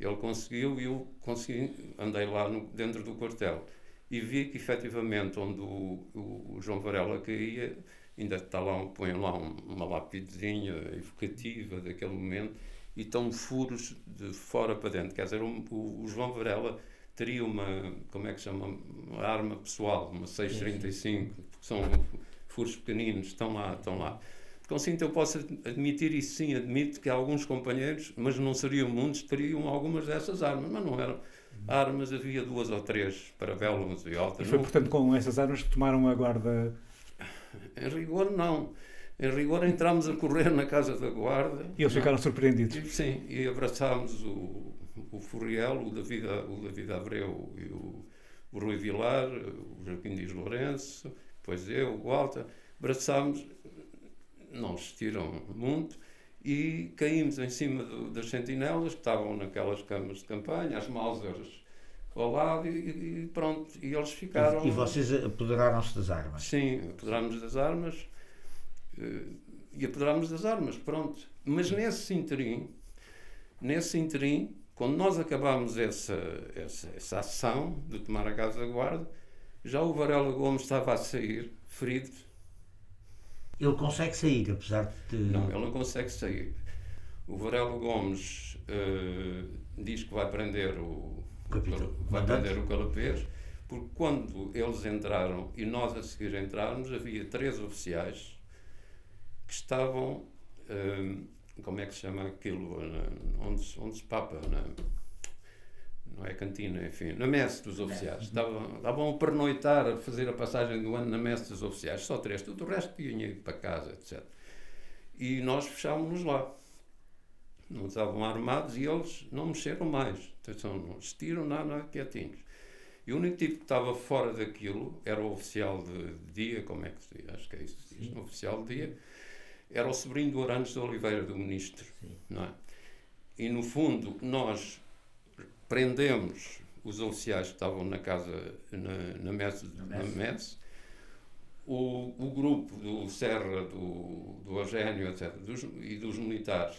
ele conseguiu e eu consegui, andei lá no, dentro do quartel e vi que efetivamente onde o, o, o João Varela caía, ainda está lá, põe lá um, uma lapidezinha evocativa daquele momento e estão furos de fora para dentro. Quer dizer, o, o, João Varela teria uma, como é que chama, uma arma pessoal, uma 635, que são furos pequeninos, estão lá, estão lá. Consinto, eu posso admitir, e sim, admito que alguns companheiros, mas não seriam muitos, teriam algumas dessas armas, mas não eram armas, havia duas ou três para Bélumos e outras. E foi, portanto, com essas armas que tomaram a guarda? Em rigor, não. Em rigor, entramos a correr na casa da guarda. E eles ficaram surpreendidos. E, sim, e abraçámos o, o Furiel, o David, o David Abreu e o, o Rui Vilar, o Joaquim Dias Lourenço, depois eu, o Walter. Abraçámos, não existiram muito, e caímos em cima do, das sentinelas que estavam naquelas camas de campanha, as Mausers ao lado e, e pronto, e eles ficaram... E, e vocês apoderaram-se das armas? Sim, apoderámos das armas eh, e apoderámos das armas, pronto. Mas nesse interim, nesse interim, quando nós acabámos essa, essa, essa ação de tomar a casa da guarda, já o Varela Gomes estava a sair, ferido. Ele consegue sair, apesar de... Não, ele não consegue sair. O Varela Gomes uh, diz que vai prender o, Capitão. vai prender o Calapês, porque quando eles entraram e nós a seguir entrarmos, havia três oficiais que estavam, hum, como é que se chama aquilo, na- onde, se- onde se papa, não é cantina, enfim, na messe dos oficiais. Estavam, estavam a pernoitar, a fazer a passagem do ano na messe dos oficiais, só três, tudo o resto tinha ido para casa, etc. E nós fechámos-nos lá. Não estavam armados e eles não mexeram mais. Atenção, não estiram nada, quietinhos. E o único tipo que estava fora daquilo era o oficial de dia, como é que se diz? Acho que é isso que se diz, oficial de dia. Era o sobrinho do Arantes de Oliveira, do ministro. Não é? E no fundo, nós prendemos os oficiais que estavam na casa, na, na messe, na messe. O, o grupo do Serra, do, do Eugénio, etc., dos, e dos militares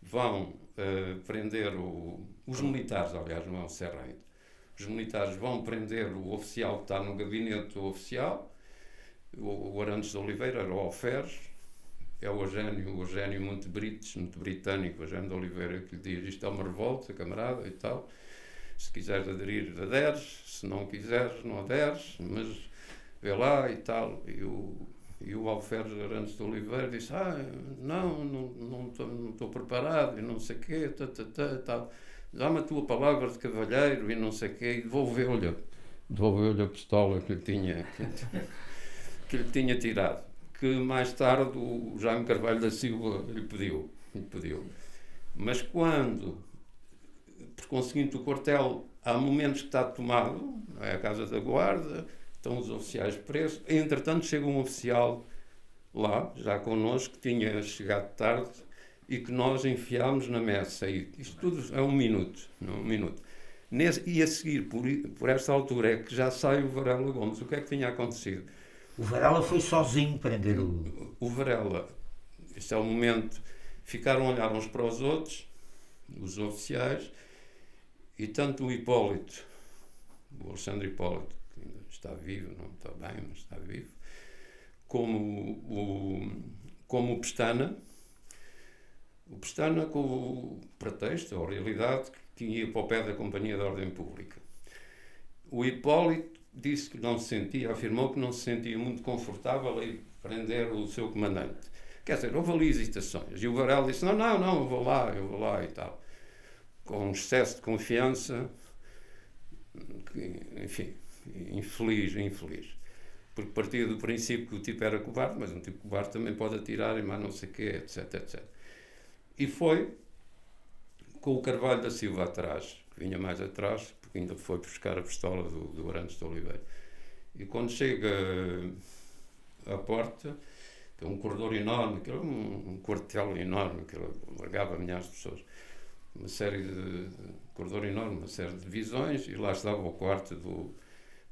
vão eh, prender o, os militares, aliás, não é o Serra ainda. Os militares vão prender o oficial que está no gabinete do oficial, o, o Arantes de Oliveira, era o Alferes, é o Eugénio, o Eugénio muito brites, muito britânico, o Eugénio de Oliveira, que lhe diz isto é uma revolta, camarada, e tal. Se quiseres aderir, aderes, se não quiseres, não aderes, mas vê lá e tal. E o, e o Alferes Arantes de Oliveira disse, ah, não, não estou preparado, e não sei o quê, tá, tá, tá, tal. Dá-me a tua palavra de cavalheiro, e não sei o quê, e devolveu-lhe, devolveu-lhe a pistola que lhe tinha, que, que lhe tinha tirado. Que mais tarde o Jaime Carvalho da Silva lhe pediu, lhe pediu. Mas quando por conseguinte, o quartel, há momentos que está tomado, é a Casa da Guarda, estão os oficiais presos. Entretanto, chega um oficial lá, já connosco, que tinha chegado tarde e que nós enfiámos na messa. E isto tudo é um minuto, não é um minuto. Nesse, e a seguir, por, por esta altura, é que já sai o Varela Gomes. O que é que tinha acontecido? O Varela foi sozinho prender o... o Varela, este é o momento, ficaram a olhar uns para os outros, os oficiais, e tanto o Hipólito, o Alexandre Hipólito, que ainda está vivo, não está bem, mas está vivo, como o, como o Pestana, o Pestana com o pretexto, ou realidade, que ia para o pé da Companhia de Ordem Pública. O Hipólito disse que não se sentia, afirmou que não se sentia muito confortável em prender o seu comandante. Quer dizer, houve ali hesitações. E o Varela disse: não, não, não, eu vou lá, eu vou lá e tal. Com excesso de confiança, enfim, infeliz, infeliz. Porque partia do princípio que o tipo era covarde, mas um tipo covarde também pode atirar e mais não sei o quê, etc, etc. E foi com o Carvalho da Silva atrás, que vinha mais atrás, porque ainda foi buscar a pistola do, do Arantes de Oliveira. E quando chega à porta, que é um corredor enorme, que era um, um quartel enorme, que largava milhares de pessoas, uma série de, de corredor enorme, uma série de divisões, e lá estava o quarto do,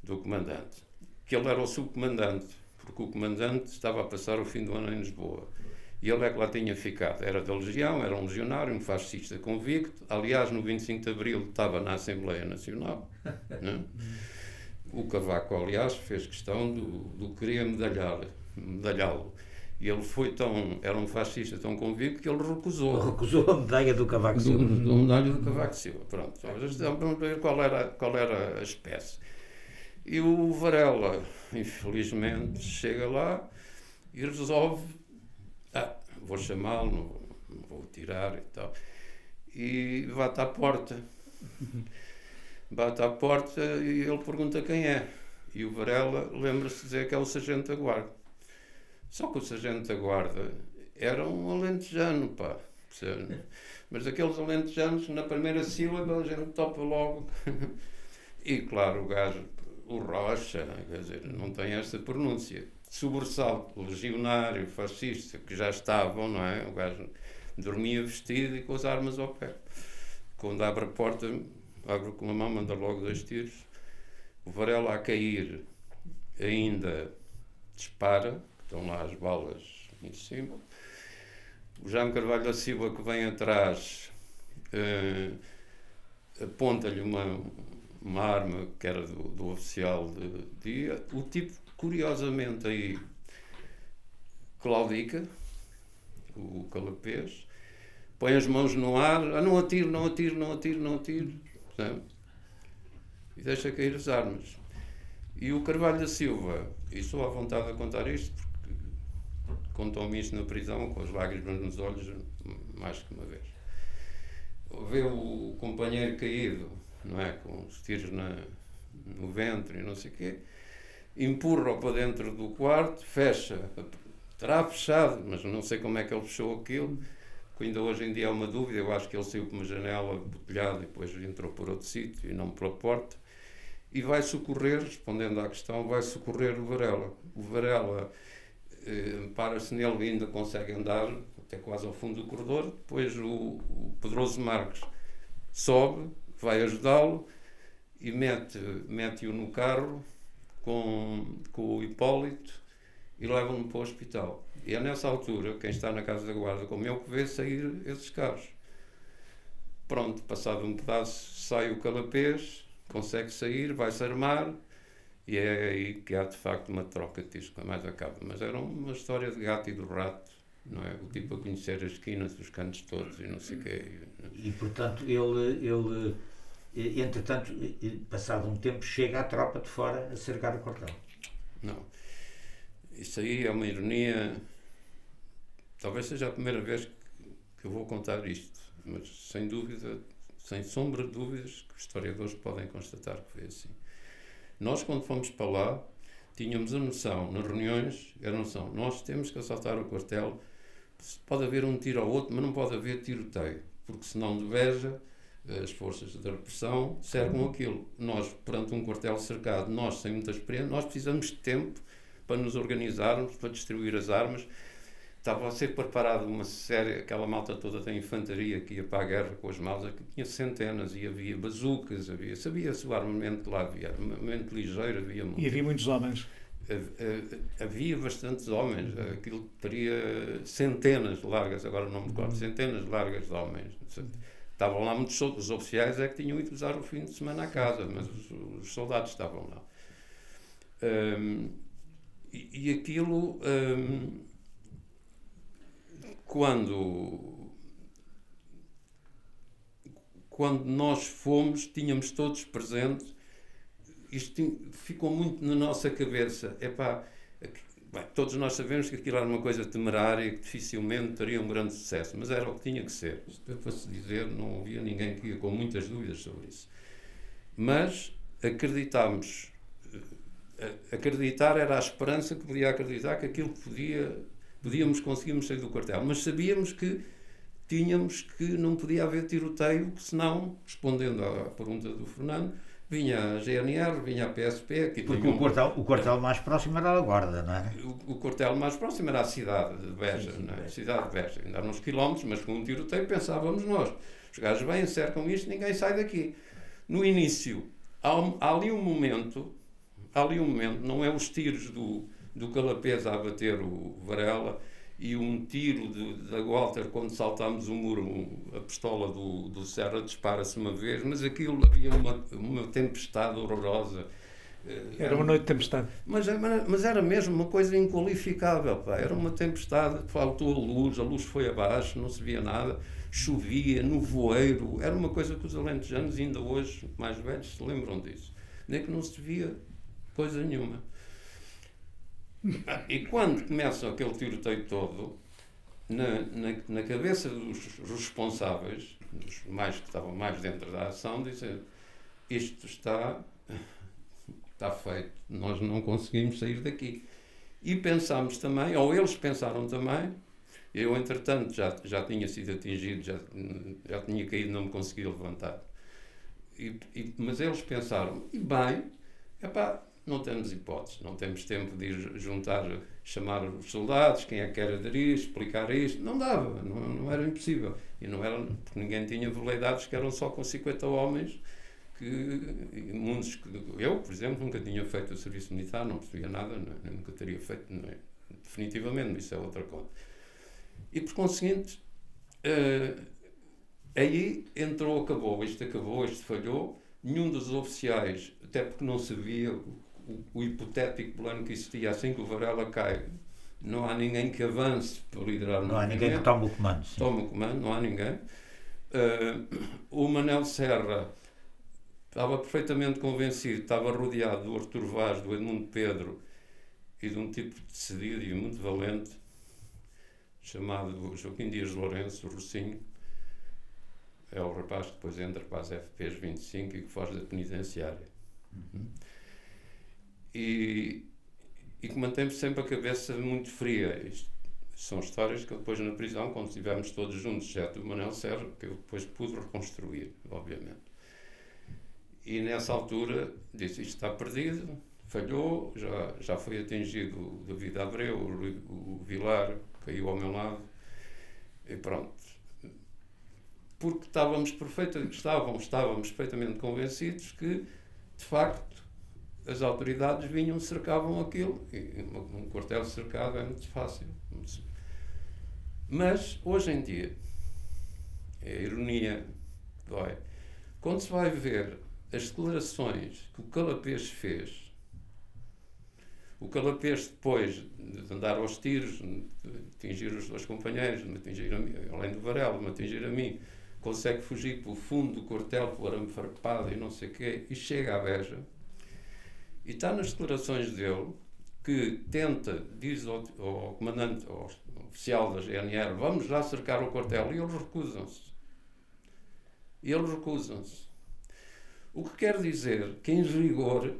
do comandante. Que ele era o subcomandante, porque o comandante estava a passar o fim do ano em Lisboa. E ele é que lá tinha ficado. Era da Legião, era um legionário, um fascista convicto. Aliás, no 25 de Abril estava na Assembleia Nacional. né? O Cavaco, aliás, fez questão do, do querer medalhar, medalhá-lo. E ele foi tão, era um fascista tão convicto que ele recusou. Recusou a medalha do Cavaco Silva. do medalha do Cavaco Silva. Pronto. Mas Vamos ver qual era, qual era a espécie. E o Varela, infelizmente, chega lá e resolve. Ah, vou chamá-lo, não vou- tirar e tal. E bate à porta. Bate à porta e ele pergunta quem é. E o Varela lembra-se de dizer que é o sargento da guarda. Só que o sargento da guarda era um alentejano, pá. Mas aqueles alentejanos, na primeira sílaba, a gente topa logo. e claro, o gajo, o Rocha, quer dizer, não tem esta pronúncia. Sobressalto legionário, fascista, que já estavam, não é? O gajo dormia vestido e com as armas ao pé. Quando abre a porta, abre com a mão, manda logo dois tiros. O Varela a cair ainda dispara, estão lá as balas em cima. O Jaime Carvalho da Silva, que vem atrás, eh, aponta-lhe uma, uma arma que era do, do oficial de dia. O tipo, curiosamente, aí claudica, o calapês, põe as mãos no ar, ah, não atiro, não atiro, não atiro, não atiro, e deixa cair as armas. E o Carvalho da Silva, e estou à vontade de contar isto, contou-me isto na prisão, com as lágrimas nos olhos, mais que uma vez. Vê o companheiro caído, não é? Com os tiros na, no ventre e não sei o quê, empurra-o para dentro do quarto, fecha, terá fechado, mas não sei como é que ele fechou aquilo, que ainda hoje em dia é uma dúvida, eu acho que ele saiu por uma janela botelhada e depois entrou por outro sítio e não pela porta e vai socorrer, respondendo à questão, vai socorrer o Varela. O Varela eh, para-se nele e ainda consegue andar até quase ao fundo do corredor. Depois o, o Pedroso Marques sobe, vai ajudá-lo e mete, mete-o no carro com, com o Hipólito e leva-no para o hospital. E é nessa altura, quem está na casa da guarda, como eu, que vê sair esses carros. Pronto, passado um pedaço, sai o calapês, consegue sair, vai-se armar e é aí que há de facto uma troca de tiros, mais acaba. Mas era uma história de gato e do rato, não é? O tipo a conhecer as esquinas, os cantos todos e não sei o quê. E portanto ele, ele, entretanto, passado um tempo, chega à tropa de fora a cercar o quartel. Não. Isso aí é uma ironia. Talvez seja a primeira vez que eu vou contar isto, mas sem dúvida sem sombra de dúvidas que os historiadores podem constatar que foi assim. Nós, quando fomos para lá, tínhamos a noção, nas reuniões, a noção, nós temos que assaltar o quartel, pode haver um tiro ao outro, mas não pode haver tiroteio, porque senão de veja, as forças da repressão cercam aquilo. Nós, perante um quartel cercado, nós sem muita experiência, nós precisamos de tempo para nos organizarmos, para distribuir as armas, estava a ser preparado uma série, aquela malta toda da infantaria que ia para a guerra com as malas, que tinha centenas e havia bazucas, havia, sabia-se o armamento lá havia, armamento ligeiro, havia muito. E havia muitos homens. Havia bastantes homens, aquilo teria centenas largas, agora não me recordo, centenas largas de homens. Estavam lá muitos os oficiais é que tinham ido usar o fim de semana à casa, mas os, os soldados estavam lá. Um, e, e, aquilo. Um, quando quando nós fomos, tínhamos todos presentes, isto ficou muito na nossa cabeça. Epá, bem, todos nós sabemos que aquilo era uma coisa temerária que dificilmente teria um grande sucesso, mas era o que tinha que ser. Isto é para se dizer, não havia ninguém que ia com muitas dúvidas sobre isso. Mas acreditámos. Eh, acreditar era a esperança que podia acreditar que aquilo podia podíamos, conseguimos sair do quartel, mas sabíamos que tínhamos que não podia haver tiroteio, senão, respondendo à pergunta do Fernando, vinha a GNR, vinha a PSP. Aqui Porque o, um... quartel, o quartel mais próximo era a Guarda, não é? O, o quartel mais próximo era a cidade de Beja, sim, sim, não é? Cidade de Beja. Ainda uns quilómetros, mas com um tiroteio pensávamos nós. Os gajos vêm, cercam isto, ninguém sai daqui. No início, há, há ali um momento, há ali um momento, não é os tiros do do Calapés a abater o Varela e um tiro da Walter quando saltámos o muro, um, a pistola do, do Serra dispara-se uma vez, mas aquilo havia uma, uma tempestade horrorosa. Eh, era uma noite de tempestade. Mas, mas era mesmo uma coisa inqualificável. Pá. Era uma tempestade, faltou a luz, a luz foi abaixo, não se via nada, chovia, no voeiro. Era uma coisa que os alentejanos, ainda hoje, mais velhos, se lembram disso. Nem que não se via coisa nenhuma. E quando começa aquele tiroteio todo, na, na, na, cabeça dos responsáveis, dos mais que estavam mais dentro da ação, dizem isto está, está feito, nós não conseguimos sair daqui. E pensámos também, ou eles pensaram também, eu entretanto já, já tinha sido atingido, já, já tinha caído, não me conseguia levantar. E, e, mas eles pensaram, e bem, epá, não temos hipótese, não temos tempo de ir juntar, chamar os soldados, quem é que quer aderir, explicar isto. Não dava, não, não era impossível. E não era, porque ninguém tinha veleidades que eram só com 50 homens, que mundos que eu, por exemplo, nunca tinha feito o serviço militar, não percebia nada, não, nunca teria feito, não, é? definitivamente, isso é outra coisa. E por conseguinte, uh, aí entrou, acabou, isto acabou, isto falhou, nenhum dos oficiais, até porque não sabia o, hipotético plano que existia assim que o Varela cai, não há ninguém que avance para liderar Não há ninguém que tome o comando. Sim. Tome o comando, não há ninguém. Uh, o Manel Serra estava perfeitamente convencido, estava rodeado do Artur Vaz, do Edmundo Pedro e de um tipo decidido e muito valente, chamado Joaquim Dias Lourenço, o Rocinho. É o rapaz que depois entra para as FPs 25 e que foge da penitenciária. Uhum e, e que mantém sempre a cabeça muito fria. Isto são histórias que depois na prisão, quando estivemos todos juntos, exceto o Manuel Serra, que eu depois pude reconstruir, obviamente. E nessa altura disse: Isto está perdido, falhou, já, já foi atingido o David Abreu, o, o Vilar, caiu ao meu lado, e pronto. Porque estávamos, perfeitamente, estávamos, estávamos perfeitamente convencidos que, de facto, as autoridades vinham, cercavam aquilo. E um quartel cercado é muito fácil. Mas, hoje em dia, é a ironia dói. Quando se vai ver as declarações que o Calapês fez, o Calapês, depois de andar aos tiros, de atingir os dois companheiros, de me atingir a mim, além do Varela, de me atingir a mim, consegue fugir pelo fundo do quartel, pelo arame farpado e não sei o quê, e chega à Beja e está nas declarações dele que tenta, diz ao, ao comandante, ao oficial da GNR, vamos lá cercar o quartel, e eles recusam-se. E eles recusam-se. O que quer dizer que, em rigor,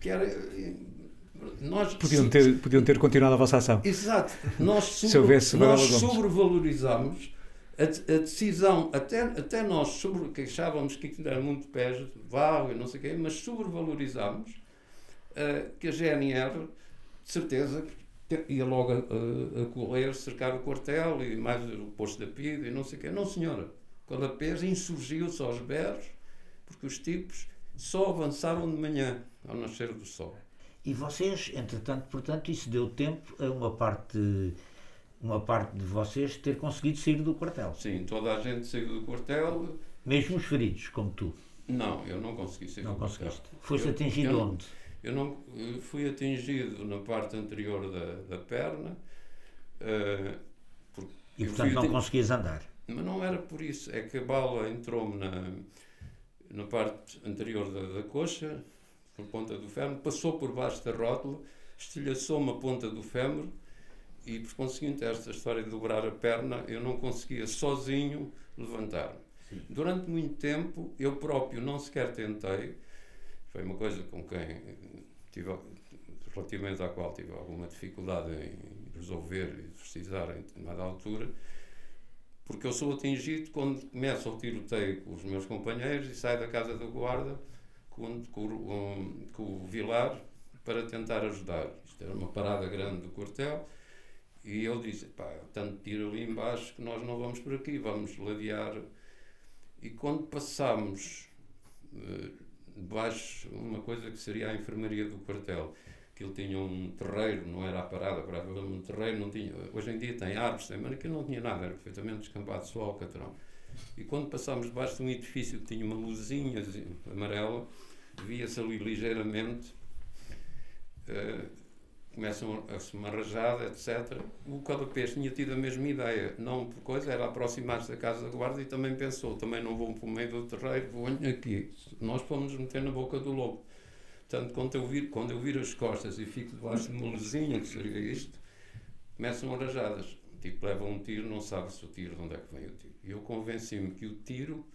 quer, nós podiam ter, podiam ter continuado a vossa ação. Exato. Nós, sobre, Se nós sobrevalorizamos a, a, decisão, até, até nós sobre, queixávamos que era muito pés, vale, não sei o quê, mas sobrevalorizamos uh, que a GNR, de certeza, ia logo a, a, correr, cercar o quartel e mais o posto da PID e não sei o quê. Não, senhora. Calapés insurgiu-se aos berros porque os tipos só avançaram de manhã ao nascer do sol. E vocês, entretanto, portanto, isso deu tempo a uma parte uma parte de vocês ter conseguido sair do quartel. Sim, toda a gente saiu do quartel. Mesmo os feridos, como tu. Não, eu não consegui sair não do conseguiste. quartel. Foste atingido eu, onde? Eu não eu fui atingido na parte anterior da, da perna. Uh, e portanto não conseguias andar? Mas não era por isso, é que a bala entrou-me na, na parte anterior da, da coxa, na ponta do fémur, passou por baixo da rótula, estilhaçou-me a ponta do fémur e, por conseguinte, esta história de dobrar a perna, eu não conseguia sozinho levantar-me. Durante muito tempo, eu próprio não sequer tentei, foi uma coisa com quem tive, relativamente à qual tive alguma dificuldade em resolver e precisar em determinada altura, porque eu sou atingido quando começo o tiroteio com os meus companheiros e saio da casa da guarda com, com, com o Vilar para tentar ajudar. Isto era uma parada grande do quartel e ele disse: pá, tanto tiro ali embaixo que nós não vamos por aqui, vamos ladear. E quando passámos. Uh, debaixo uma coisa que seria a enfermaria do quartel que ele tinha um terreiro, não era a parada, parava um terreiro, não tinha, hoje em dia tem árvores, tem, mas aquilo não tinha nada, era perfeitamente descampado só ao catrão. E quando passámos debaixo de um edifício que tinha uma luzinha amarela, via-se ali ligeiramente uh, começam a se uma rajada, etc. O Calapés tinha tido a mesma ideia, não por coisa, era aproximar-se da casa da guarda e também pensou, também não vou para o meio do terreiro, vou aqui. Nós fomos meter na boca do lobo. Portanto, quando eu vir, quando eu vir as costas e fico debaixo de uma luzinha, que seria isto, começam rajadas. Tipo, leva um tiro, não sabe se o tiro, de onde é que vem o tiro. E eu convenci-me que o tiro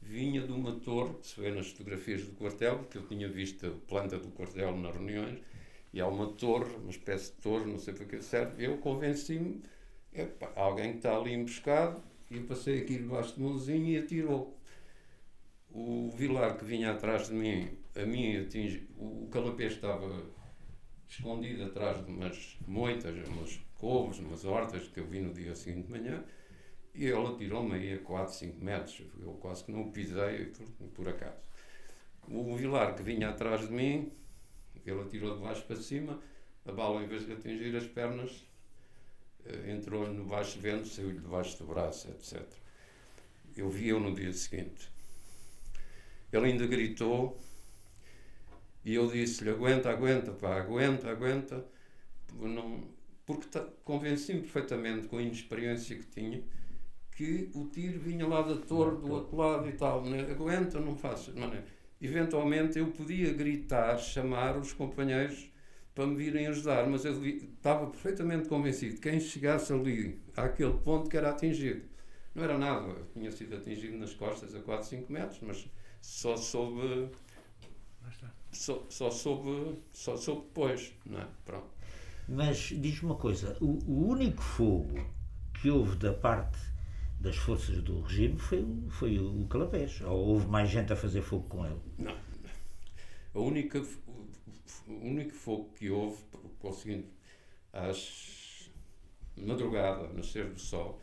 vinha de uma torre, que se vê nas fotografias do quartel, porque eu tinha visto a planta do quartel nas reuniões, e há uma torre, uma espécie de torre, não sei para que serve. Eu convenci-me, alguém que está ali emboscado, e eu passei aqui debaixo de mãozinho e atirou. O Vilar que vinha atrás de mim, a mim atingi, o calapé estava escondido atrás de umas moitas, umas couves, umas hortas que eu vi no dia seguinte de manhã, e ele atirou-me aí a 4, 5 metros. Eu quase que não o pisei por, por acaso. O Vilar que vinha atrás de mim, ele atirou de baixo para cima, a bala, em vez de atingir as pernas, eh, entrou no baixo vento, saiu-lhe debaixo do braço, etc. Eu vi-o no dia seguinte. Ele ainda gritou e eu disse-lhe: aguenta, aguenta, pá, aguenta, aguenta. Não, porque convenci-me perfeitamente, com a inexperiência que tinha, que o tiro vinha lá da torre, do outro lado e tal. Né? Aguenta, não faço. Não, não. Eventualmente eu podia gritar, chamar os companheiros para me virem ajudar, mas eu estava perfeitamente convencido que quem chegasse ali, àquele ponto que era atingido, não era nada. Eu tinha sido atingido nas costas a 4, 5 metros, mas só soube. Só, só soube, só soube depois, não é? Pronto. Mas diz-me uma coisa: o, o único fogo que houve da parte das forças do regime foi, foi o Calapés. Ou houve mais gente a fazer fogo com ele? Não. A única, o único fogo que houve, por o seguinte, às madrugada, nascer do sol,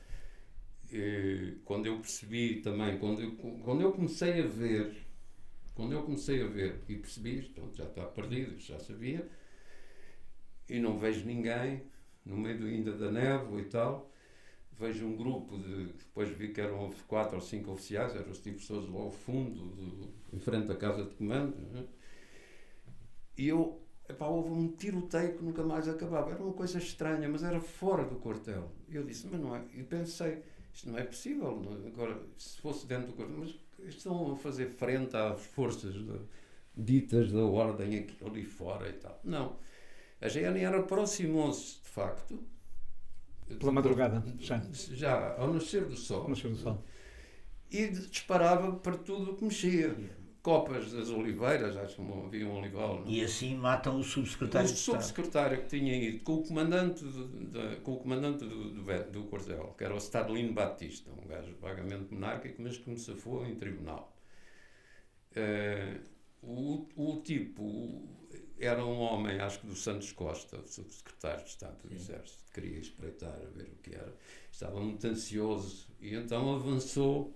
e, quando eu percebi também, quando eu, quando eu comecei a ver, quando eu comecei a ver e percebi, isto já está perdido, já sabia, e não vejo ninguém, no meio ainda da névoa e tal, vejo um grupo de. Depois vi que eram quatro ou cinco oficiais, eram os todos lá ao fundo, do, em frente da casa de comando. Né? E eu. Epá, houve um tiroteio que nunca mais acabava. Era uma coisa estranha, mas era fora do quartel. E eu disse, mas não é. E pensei, isto não é possível. Não é? Agora, se fosse dentro do quartel, mas estão a fazer frente às forças de, ditas da ordem aqui, ali fora e tal. Não. A GNR aproximou-se, de facto, pela madrugada, já. Já, ao nascer do sol. Nascer do sol. E disparava para tudo o que mexia. Copas das oliveiras, acho que havia um olival. Não? E assim matam o subsecretário. O subsecretário que tinha ido com o comandante, de, de, com o comandante do, do, do quartel, que era o Starlino Batista, um gajo vagamente monárquico, mas que me safou em tribunal. Uh, o, o tipo, era um homem, acho que do Santos Costa, subsecretário de Estado do Exército, queria espreitar a ver o que era. Estava muito ansioso e então avançou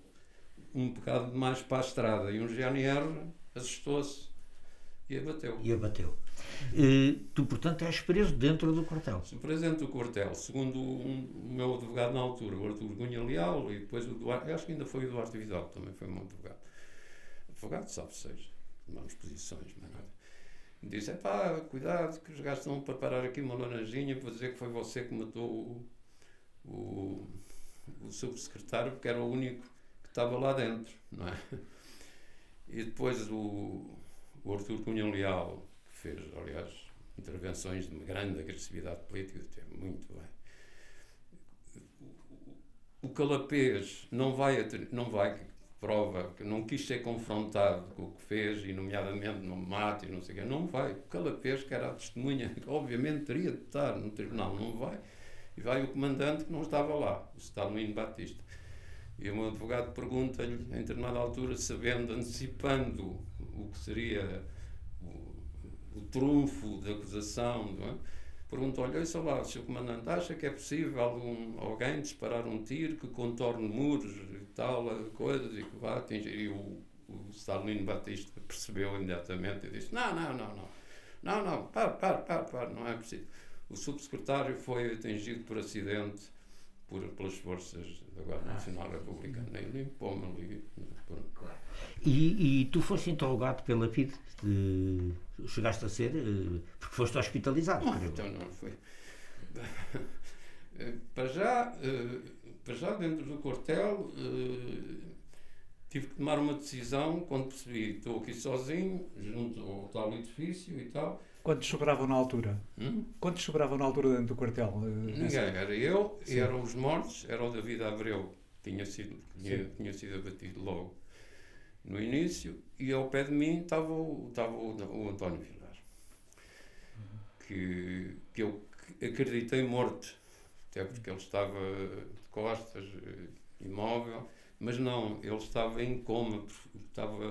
um bocado mais para a estrada e um GNR assustou-se e abateu. E abateu. E, tu, portanto, és preso dentro do quartel? Sou preso dentro do quartel, segundo um, o meu advogado na altura, o Artur Gunha Leal, e depois o Duarte, acho que ainda foi o Duarte Vidal, também foi meu advogado. Advogado, salve seja, tomamos posições, mas nada disse: pá, cuidado, que os gajos estão a preparar aqui uma laranjinha para dizer que foi você que matou o, o, o subsecretário, porque era o único que estava lá dentro, não é? E depois o, o Artur Cunha Leal, que fez, aliás, intervenções de uma grande agressividade política, muito bem. O Calapês não vai, não vai prova, que não quis ser confrontado com o que fez, e nomeadamente no mate e não sei o quê, não vai. O Calapés, que era a testemunha, que obviamente teria de estar no tribunal, não vai. E vai o comandante que não estava lá, o Stalino Batista. E o meu advogado pergunta-lhe, em determinada altura, sabendo, antecipando o que seria o, o trunfo da acusação, não é? perguntou olha, lá, o Sr. Comandante, acha que é possível algum, alguém disparar um tiro que contorne muros tal, coisas, e que vá atingir? E o, o Stalino Batista percebeu imediatamente e disse, não, não, não, não, não, não, para, para, para, para, não é possível. O subsecretário foi atingido por acidente por, pelas forças da Guarda Nacional Republicana. Nem limpou-me ali. Claro. E, e, tu foste interrogado pela PID? chegaste a ser? Eh, porque foste hospitalizado. Não, então não foi. para já, eh, para já dentro do quartel eh, tive que tomar uma decisão quando percebi estou aqui sozinho, junto ao tal edifício e tal Quantos sobravam na altura? Hum? Quantos sobravam na altura dentro do quartel? Eh, Ninguém, era eu, Sim. eram os mortos, era o David Abreu, tinha sido, tinha, tinha sido abatido logo no início, e ao pé de mim estava o, estava o, o António Vilar, que, que eu acreditei morto, até porque ele estava costas, eh, imóvel, mas não, ele estava em coma, estava,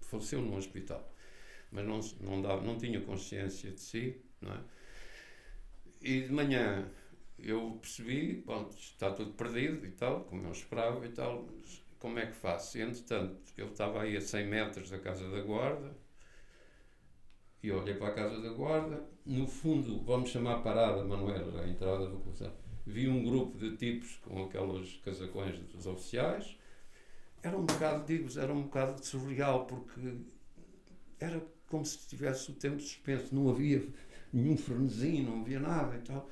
faleceu num hospital, mas não, não, dava, não tinha consciência de si, não é? E de manhã eu percebi, bom, está tudo perdido e tal, como eu esperava e tal, como é que faço? E, entretanto, eu estava aí a 100 metros da Casa da Guarda, e olhei para a Casa da Guarda, no fundo, vamos chamar parada, era a entrada do cruzado, vi um grupo de tipos com aqueles casacões dos oficiais, era um bocado, digo era um bocado surreal, porque era como se tivesse o tempo suspenso, não havia nenhum frenesim, não havia nada e tal.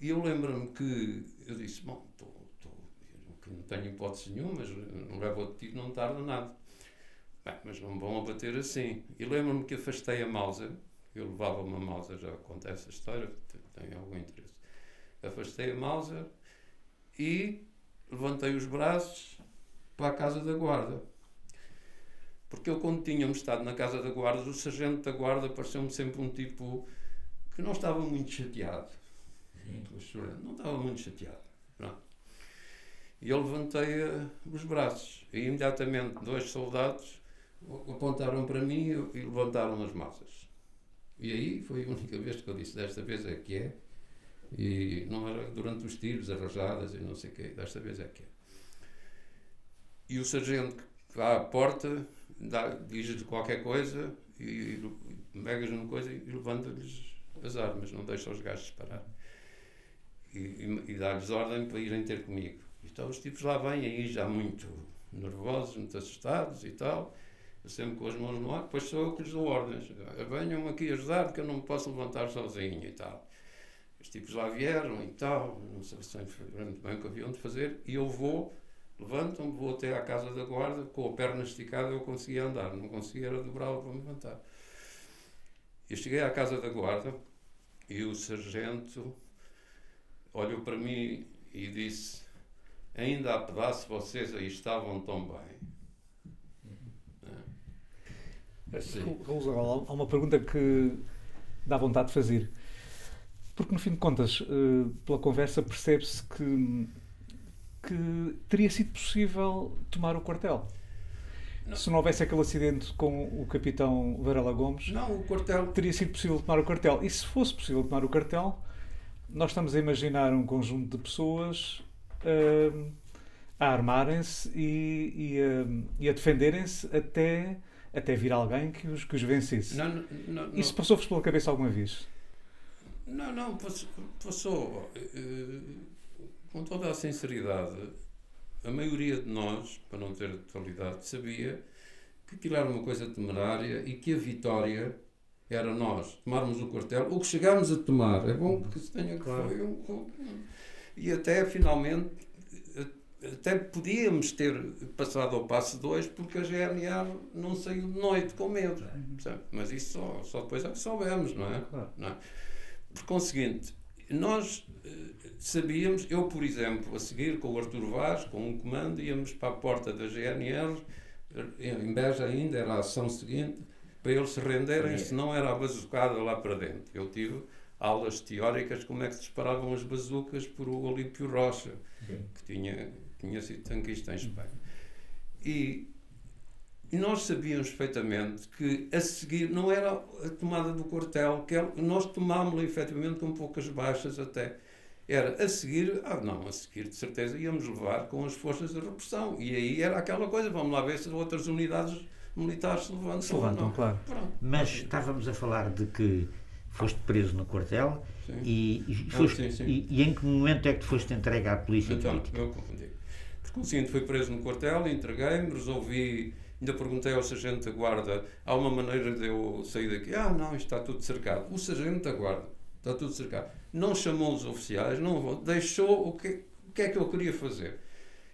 E eu lembro-me que eu disse, bom, tô, tô, não tenho hipótese nenhuma, mas não levo outro tiro, não tarda nada. Bem, mas não vão abater assim. E lembro-me que afastei a Mauser, eu levava uma Mauser, já conto essa história, tenho algum interesse. Afastei a Mauser e levantei os braços para a casa da guarda. Porque eu, quando tínhamos estado na casa da guarda, o sargento da guarda pareceu-me sempre um tipo que não estava muito chateado. Sim. Não estava muito chateado. Pronto. E eu levantei uh, os braços. E imediatamente dois soldados apontaram para mim e levantaram as massas. E aí foi a única vez que eu disse: desta vez é que é. E não era durante os tiros, arrajadas e não sei o quê, desta vez é que é. E o sargento que vai à porta diz-lhe qualquer coisa e, megas numa coisa e levanta-lhes as armas, não deixa os gajos parar. E, e, e dá-lhes ordem para irem ter comigo. Então os tipos lá vêm aí já muito nervosos, muito assustados e tal sempre com as mãos no ar, depois sou eu que lhes dou ordens. Venham aqui ajudar, que eu não me posso levantar sozinho e tal. Os tipos lá vieram e tal, não sei se muito bem o que haviam de fazer, e eu vou, levanto-me, vou até à casa da guarda, com a perna esticada eu conseguia andar, não conseguia era dobrá-la para me levantar. Eu cheguei à casa da guarda e o sargento olhou para mim e disse: Ainda há pedaço vocês aí estavam tão bem. Raul, há uma pergunta que dá vontade de fazer. Porque, no fim de contas, eh, pela conversa percebe-se que, que teria sido possível tomar o quartel. Não. Se não houvesse aquele acidente com o capitão Varela Gomes, não, o quartel... teria sido possível tomar o quartel. E se fosse possível tomar o quartel, nós estamos a imaginar um conjunto de pessoas uh, a armarem-se e, e, uh, e a defenderem-se até até vir alguém que os, que os vencesse. Não, não, Isso passou-vos pela cabeça alguma vez? Não, não, passou. uh, com toda a sinceridade, a maioria de nós, para não ter totalidade, sabia que aquilo era uma coisa temerária e que a vitória era nós tomarmos o quartel, o que chegámos a tomar. É bom que se tenha que claro. foi um, um, E até finalmente até podíamos ter passado ao passo 2 porque a GNR não saiu de noite com medo. Mas isso só, só depois é que soubemos, não é? Não é? Por conseguinte, nós eh, sabíamos, eu por exemplo, a seguir com o Artur Vaz, com um comando, íamos para a porta da GNR, em Beja ainda, era a ação seguinte, para eles se renderem, se não era a bazucada lá para dentro. Eu tive aulas teóricas como é que se disparavam as bazucas por o Olímpio Rocha, que tinha tinha sido tanquista em Espanha. E, e nós sabíamos perfeitamente que a seguir não era a tomada do quartel, que era, nós tomámos-la efetivamente com poucas baixas até. Era a seguir, ah não, a seguir de certeza íamos levar com as forças de repressão. E aí era aquela coisa, vamos lá ver se outras unidades militares se levantam. Se levantam, claro. Pronto. Mas estávamos a falar de que foste preso no quartel e, e, foste, ah, sim, sim. E, e, em que momento é que te foste entregue à polícia então, política? Eu confundi. Por conseguinte, fui preso no quartel, entreguei-me, resolvi. Ainda perguntei ao sargento da guarda: há uma maneira de eu sair daqui? Ah, não, está tudo cercado. O sargento da guarda está tudo cercado. Não chamou os oficiais, não deixou o que, o que é que eu queria fazer.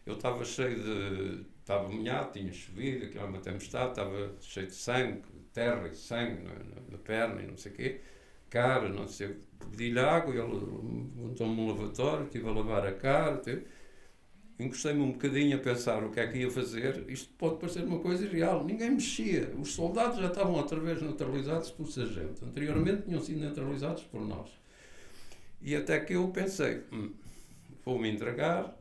Eu estava cheio de. Estava molhado, tinha chovido, aquilo era uma tempestade, estava cheio de sangue, terra e sangue na, na, na perna e não sei o quê. Cara, não sei. Pedi-lhe água, ele montou-me um lavatório, estive a lavar a cara. Tive, encostei-me um bocadinho a pensar o que é que ia fazer. Isto pode parecer uma coisa irreal. Ninguém mexia. Os soldados já estavam outra vez neutralizados por sargento. Anteriormente tinham sido neutralizados por nós. E até que eu pensei, hum, vou-me entregar,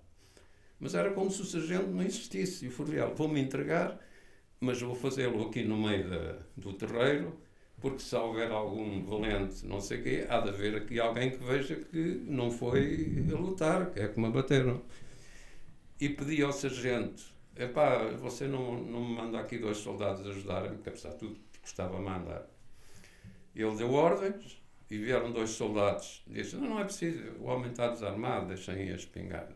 mas era como se o sargento não existisse. E foi real, vou-me entregar, mas vou fazê-lo aqui no meio do terreiro, porque se houver algum valente, não sei o quê, há de haver aqui alguém que veja que não foi a lutar, que é que me bateram. E pedi ao sargento, epá, você não, não me manda aqui dois soldados ajudarem, porque apesar de tudo custava mandar. Ele deu ordens, e vieram dois soldados. Disse: Não, não é preciso, o homem está desarmado, deixem as espingardas.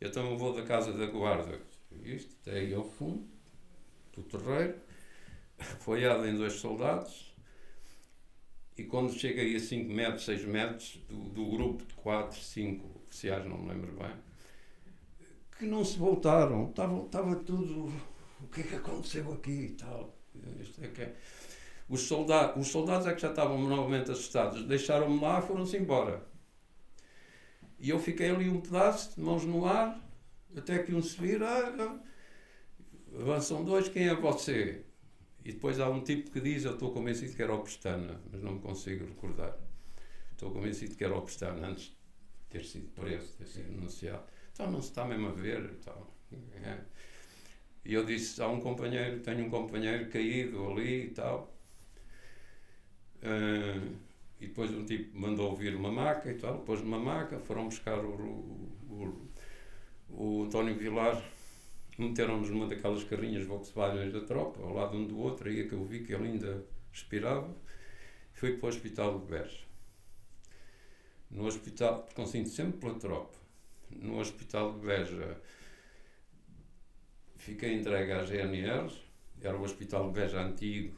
Então eu vou da casa da guarda. Isto, até aí ao fundo do terreiro, apoiado em dois soldados. E quando chega aí a 5 metros, 6 metros, do, do grupo de 4, 5 oficiais, não me lembro bem, que não se voltaram. Estava, estava tudo. O que é que aconteceu aqui e tal? Isto é que é. Os soldados, os soldados é que já estavam novamente assustados, deixaram-me lá e foram-se embora. E eu fiquei ali um pedaço, de mãos no ar, até que um se vira, ah, avançam dois, quem é você? E depois há um tipo que diz, eu estou convencido que era o Pestana, mas não me consigo recordar. Estou convencido que era o Pestana, antes de ter sido preso, ter sido denunciado. Então não se está mesmo a ver. Então, é. E eu disse, há um companheiro, tenho um companheiro caído ali e tal. Uh, e depois um tipo mandou ouvir uma maca e tal, depois uma maca, foram buscar o, o, o, o António Vilar, meteram-nos numa daquelas carrinhas Volkswagen da tropa, ao lado um do outro, aí é que eu vi que ele ainda respirava, fui para o hospital de Beja. No hospital, consigo sempre pela tropa, no hospital de Beja fiquei entregue à GNR, era o hospital de Beja antigo,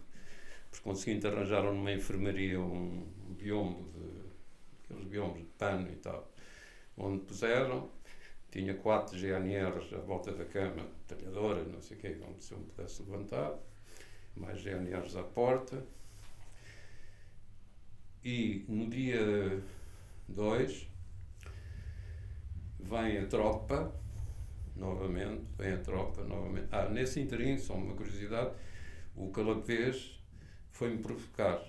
porque conseguindo arranjaram numa enfermaria um, biombo de aqueles biombos de pano e tal, onde puseram, tinha quatro GNRs à volta da cama, talhadora, não sei o quê, onde se eu me pudesse levantar, mais GNRs à porta. E no dia 2 vem a tropa, novamente, vem a tropa novamente. Ah, nesse interim, só uma curiosidade, o Calapés foi-me provocar.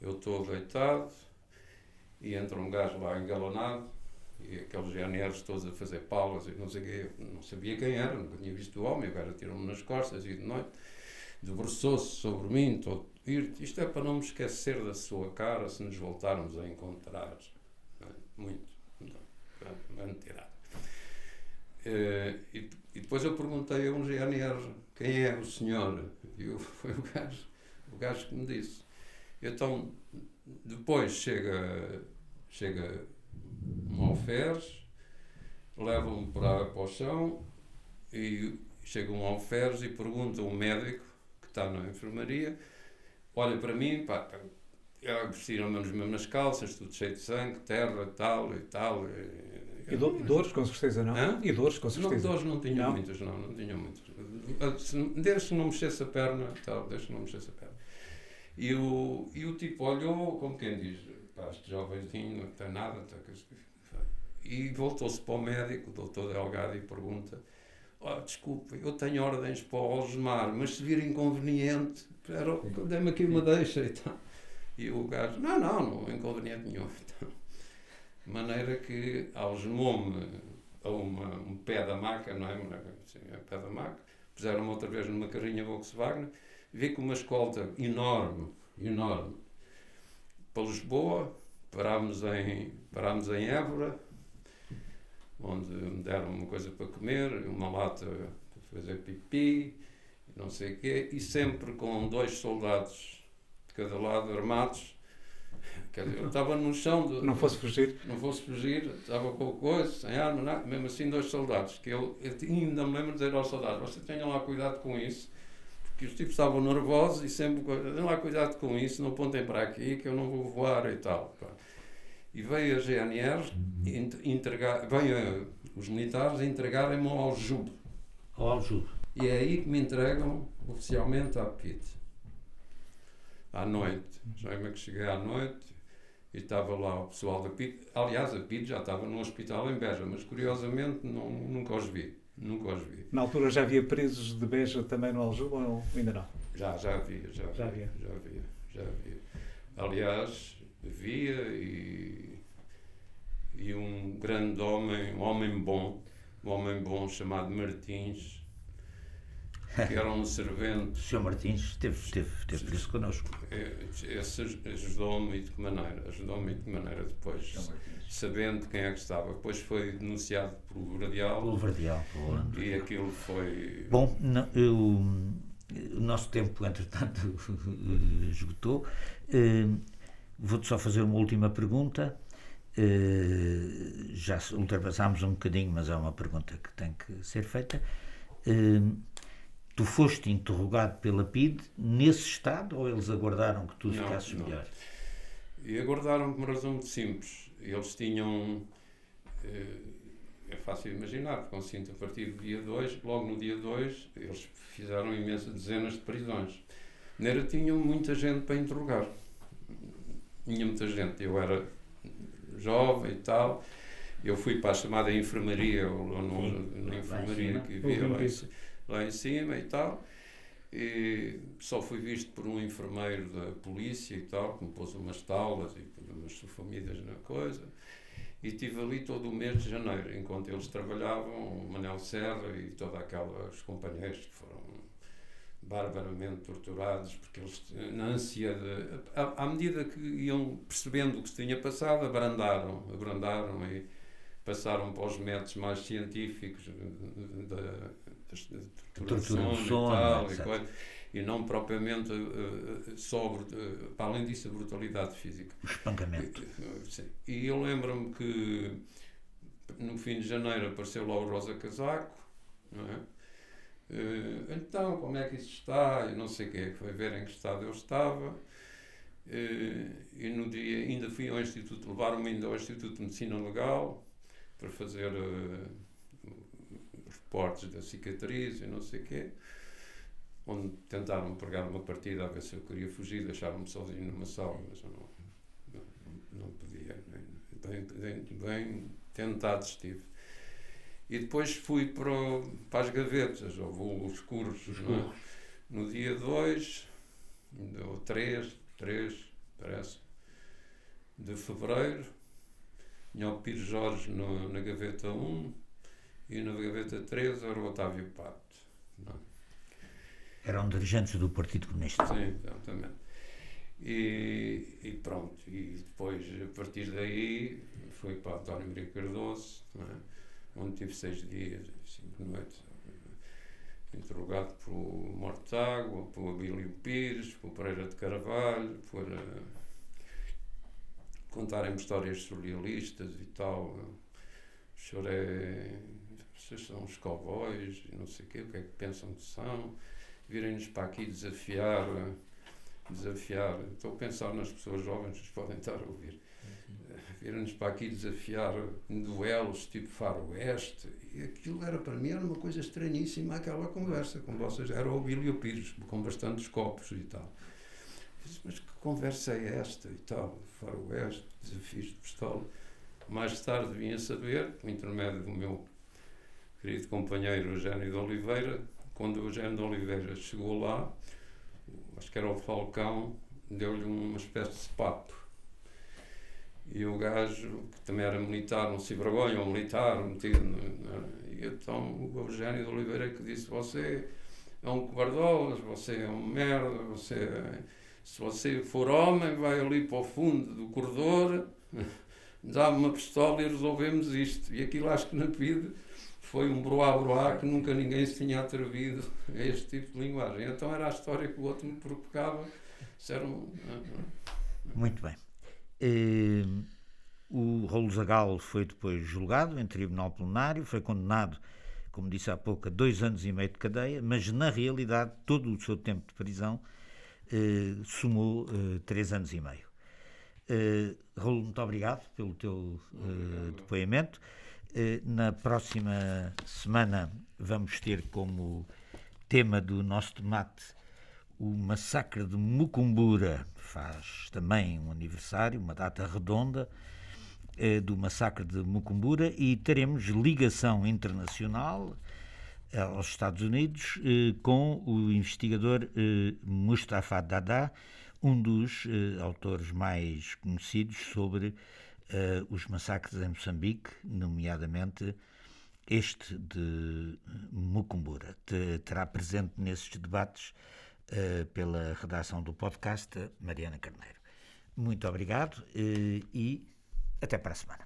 Eu estou deitado e entra um gajo lá engalonado e aqueles GNRs todos a fazer palas e não sei quê. Não sabia quem era, nunca tinha visto o homem. O gajo tirou-me nas costas e de noite debruçou-se sobre mim. Todo, isto é para não me esquecer da sua cara se nos voltarmos a encontrar. Muito. Mentira. Uh, e, e depois eu perguntei a um GNR quem é o senhor? E eu, foi o gajo o gajo que me disse. Então, depois chega, chega um alferes, levam-me para, para o chão e chega um alferes e pergunta um médico que está na enfermaria, olha para mim, pá, vestiram-me as mesmas calças, tudo cheio de sangue, terra, tal e tal. E, e, do, dores, com certeza, não? Hã? E dores, com certeza. Não, dores não tinham muitas, não, não tinham muitas. Desde que não mexesse a perna, tal, desde que não mexesse a perna. E o, e o tipo olhou, como quem diz, pá, este jovenzinho não tem nada, tá, e voltou-se para o médico, o doutor Delgado, e pergunta, oh, desculpe, eu tenho ordens para o algemar, mas se vir inconveniente, dê-me aqui uma deixa e tal. E o gajo, não, não, não inconveniente nenhum. Então, de maneira que algemou-me a uma, um pé da maca, não é? Assim, é pé da maca, puseram-me outra vez numa carrinha Volkswagen, vi com uma escolta enorme, enorme, para Lisboa, parámos em, parámos em Évora, onde me deram uma coisa para comer, uma lata para fazer pipi, não sei o quê, e sempre com dois soldados de cada lado armados. Quer dizer, eu estava no chão. De, não fosse fugir? Não fosse fugir, estava com coisa, sem arma, nada, mesmo assim, dois soldados. Que eu, eu ainda me lembro de dizer aos soldados: vocês tenham lá cuidado com isso, que os tipos estavam nervosos e sempre, tenham lá cuidado com isso, não apontem para aqui que eu não vou voar e tal. Pá. E veio a GNR, entregar, veio os militares entregarem-me ao Aljube. Ao Aljube. E é aí que me entregam oficialmente à PIT. À noite. Já é que cheguei à noite e estava lá o pessoal da PID. Aliás, a PID já estava no hospital em Beja, mas curiosamente não, nunca os vi. Nunca os vi. Na altura já havia presos de Beja também no Aljuba ou ainda não? Já, já havia, já, Já havia, já havia, já havia. Aliás, havia e, e um grande homem, um homem bom, um homem bom chamado Martins, que era um servente. O Sr. Martins esteve, esteve, esteve por isso connosco. eh, Esse ajudou-me e de que maneira? Ajudou-me e de que maneira depois, sabendo quem é que estava. Depois foi denunciado pelo Radial Pelo Verdial, pelo e aquilo foi. Bom, não, eu- o nosso tempo, entretanto, esgotou. Eh, Vou-te só fazer uma última pergunta. Eh, Já ultrapassámos um bocadinho, mas é uma pergunta que tem que ser feita. Eh, Tu foste interrogado pela PID nesse estado ou eles aguardaram que tu Não, ficasses não. melhor? E aguardaram por uma razão muito simples. Eles tinham. eh, É fácil imaginar, porque consciente a partir do dia 2, logo no dia 2, eles fizeram imensas dezenas de prisões. Nera tinham muita gente para interrogar. Tinha muita gente. Eu era jovem e tal. Eu fui para a chamada enfermaria, ou lá na lá em enfermaria que havia lá em, cima e tal. E só fui visto por um enfermeiro da polícia e tal, que me pôs umas taulas e pôs umas sufamidas na coisa. E estive ali todo o mês de janeiro, enquanto eles trabalhavam, o Manel Serra e toda aquela, os companheiros que foram barbaramente torturados, porque eles, na ânsia de. À, à medida que iam percebendo o que se tinha passado, abrandaram, abrandaram e passaram para os métodos mais científicos da, das da tortura Tortura do sono e tal, e, coisa, e não propriamente eh, só, eh, para além disso, a brutalidade física. O espancamento. Sim. E eu lembro-me que no fim de janeiro apareceu lá o Rosa Casaco, não é? Eh, então, como é que isso está? E não sei o quê, foi ver em que estado eu estava. Eh, e no dia ainda fui ao Instituto, levaram-me ainda ao Instituto de Medicina Legal para fazer eh, reportes da cicatriz e não sei o quê. Onde tentaram pegar uma partida a ver se eu queria fugir, deixaram-me sozinho numa sala, mas eu não, não, não podia. Bem, bem, bem tentado estive. E depois fui para, o- para as gavetas, houve os cursos. é? No dia 2, ou 3, 3, parece, de fevereiro, tinha o Pires Jorge no- na gaveta 1 e na gaveta 3 era o Otávio Pato. não? Eram dirigentes do Partido Comunista. Sim, exatamente. E, e pronto, e depois, a partir daí, fui para António Maria Cardoso, é? onde tive seis dias, cinco noites, interrogado por Mortágua, por Abílio Pires, por Pereira de Carvalho, por eh, contarem-me histórias surrealistas e tal. Chorei, vocês são os cowboys, e não sei o quê, o que é que pensam que são? Virem-nos para aqui desafiar, desafiar. Estou a pensar nas pessoas jovens que podem estar a ouvir. Virem-nos para aqui desafiar em duelos tipo faroeste. E aquilo era para mim era uma coisa estranhíssima aquela conversa com vocês. Era o Bílio Pires, com bastantes copos e tal. Mas que conversa é esta e tal? Faroeste, desafios de pistola. Mais tarde vim a saber, por intermédio do meu querido companheiro Eugênio de Oliveira, quando o Eugênio de Oliveira chegou lá, acho que era o Falcão, deu-lhe uma espécie de papo. E o gajo, que também era militar, não se vergonha, um militar, metido. no- no- E então o Eugênio de Oliveira que disse: Você é um cobardolas, você é um merda, você é- se você for homem, vai ali para o fundo do corredor, dá-me uma pistola e resolvemos isto. E aquilo acho que na PIDE foi um broá-broá que nunca ninguém se tinha atrevido a este tipo de linguagem. Então era a história que o outro me provocava. Isso era um, Muito bem. Eh, o Raul Zagal foi depois julgado em tribunal plenário, foi condenado, como disse há pouco, a dois anos e meio de cadeia, mas na realidade todo o seu tempo de prisão eh, somou eh, três anos e meio. Eh, Raul, muito obrigado pelo teu eh, depoimento. Eh, na próxima semana vamos ter como tema do nosso debate o massacre de Mucumbura. Faz também um aniversário, uma data redonda eh, do massacre de Mucumbura e teremos ligação internacional eh, aos Estados Unidos com o investigador Mustafa Dada, um dos autores mais conhecidos sobre uh, os massacres em Moçambique, nomeadamente este de Mucumbura. Te, terá presente nesses debates uh, pela redação do podcast Mariana Carneiro. Muito obrigado uh, e até para a semana.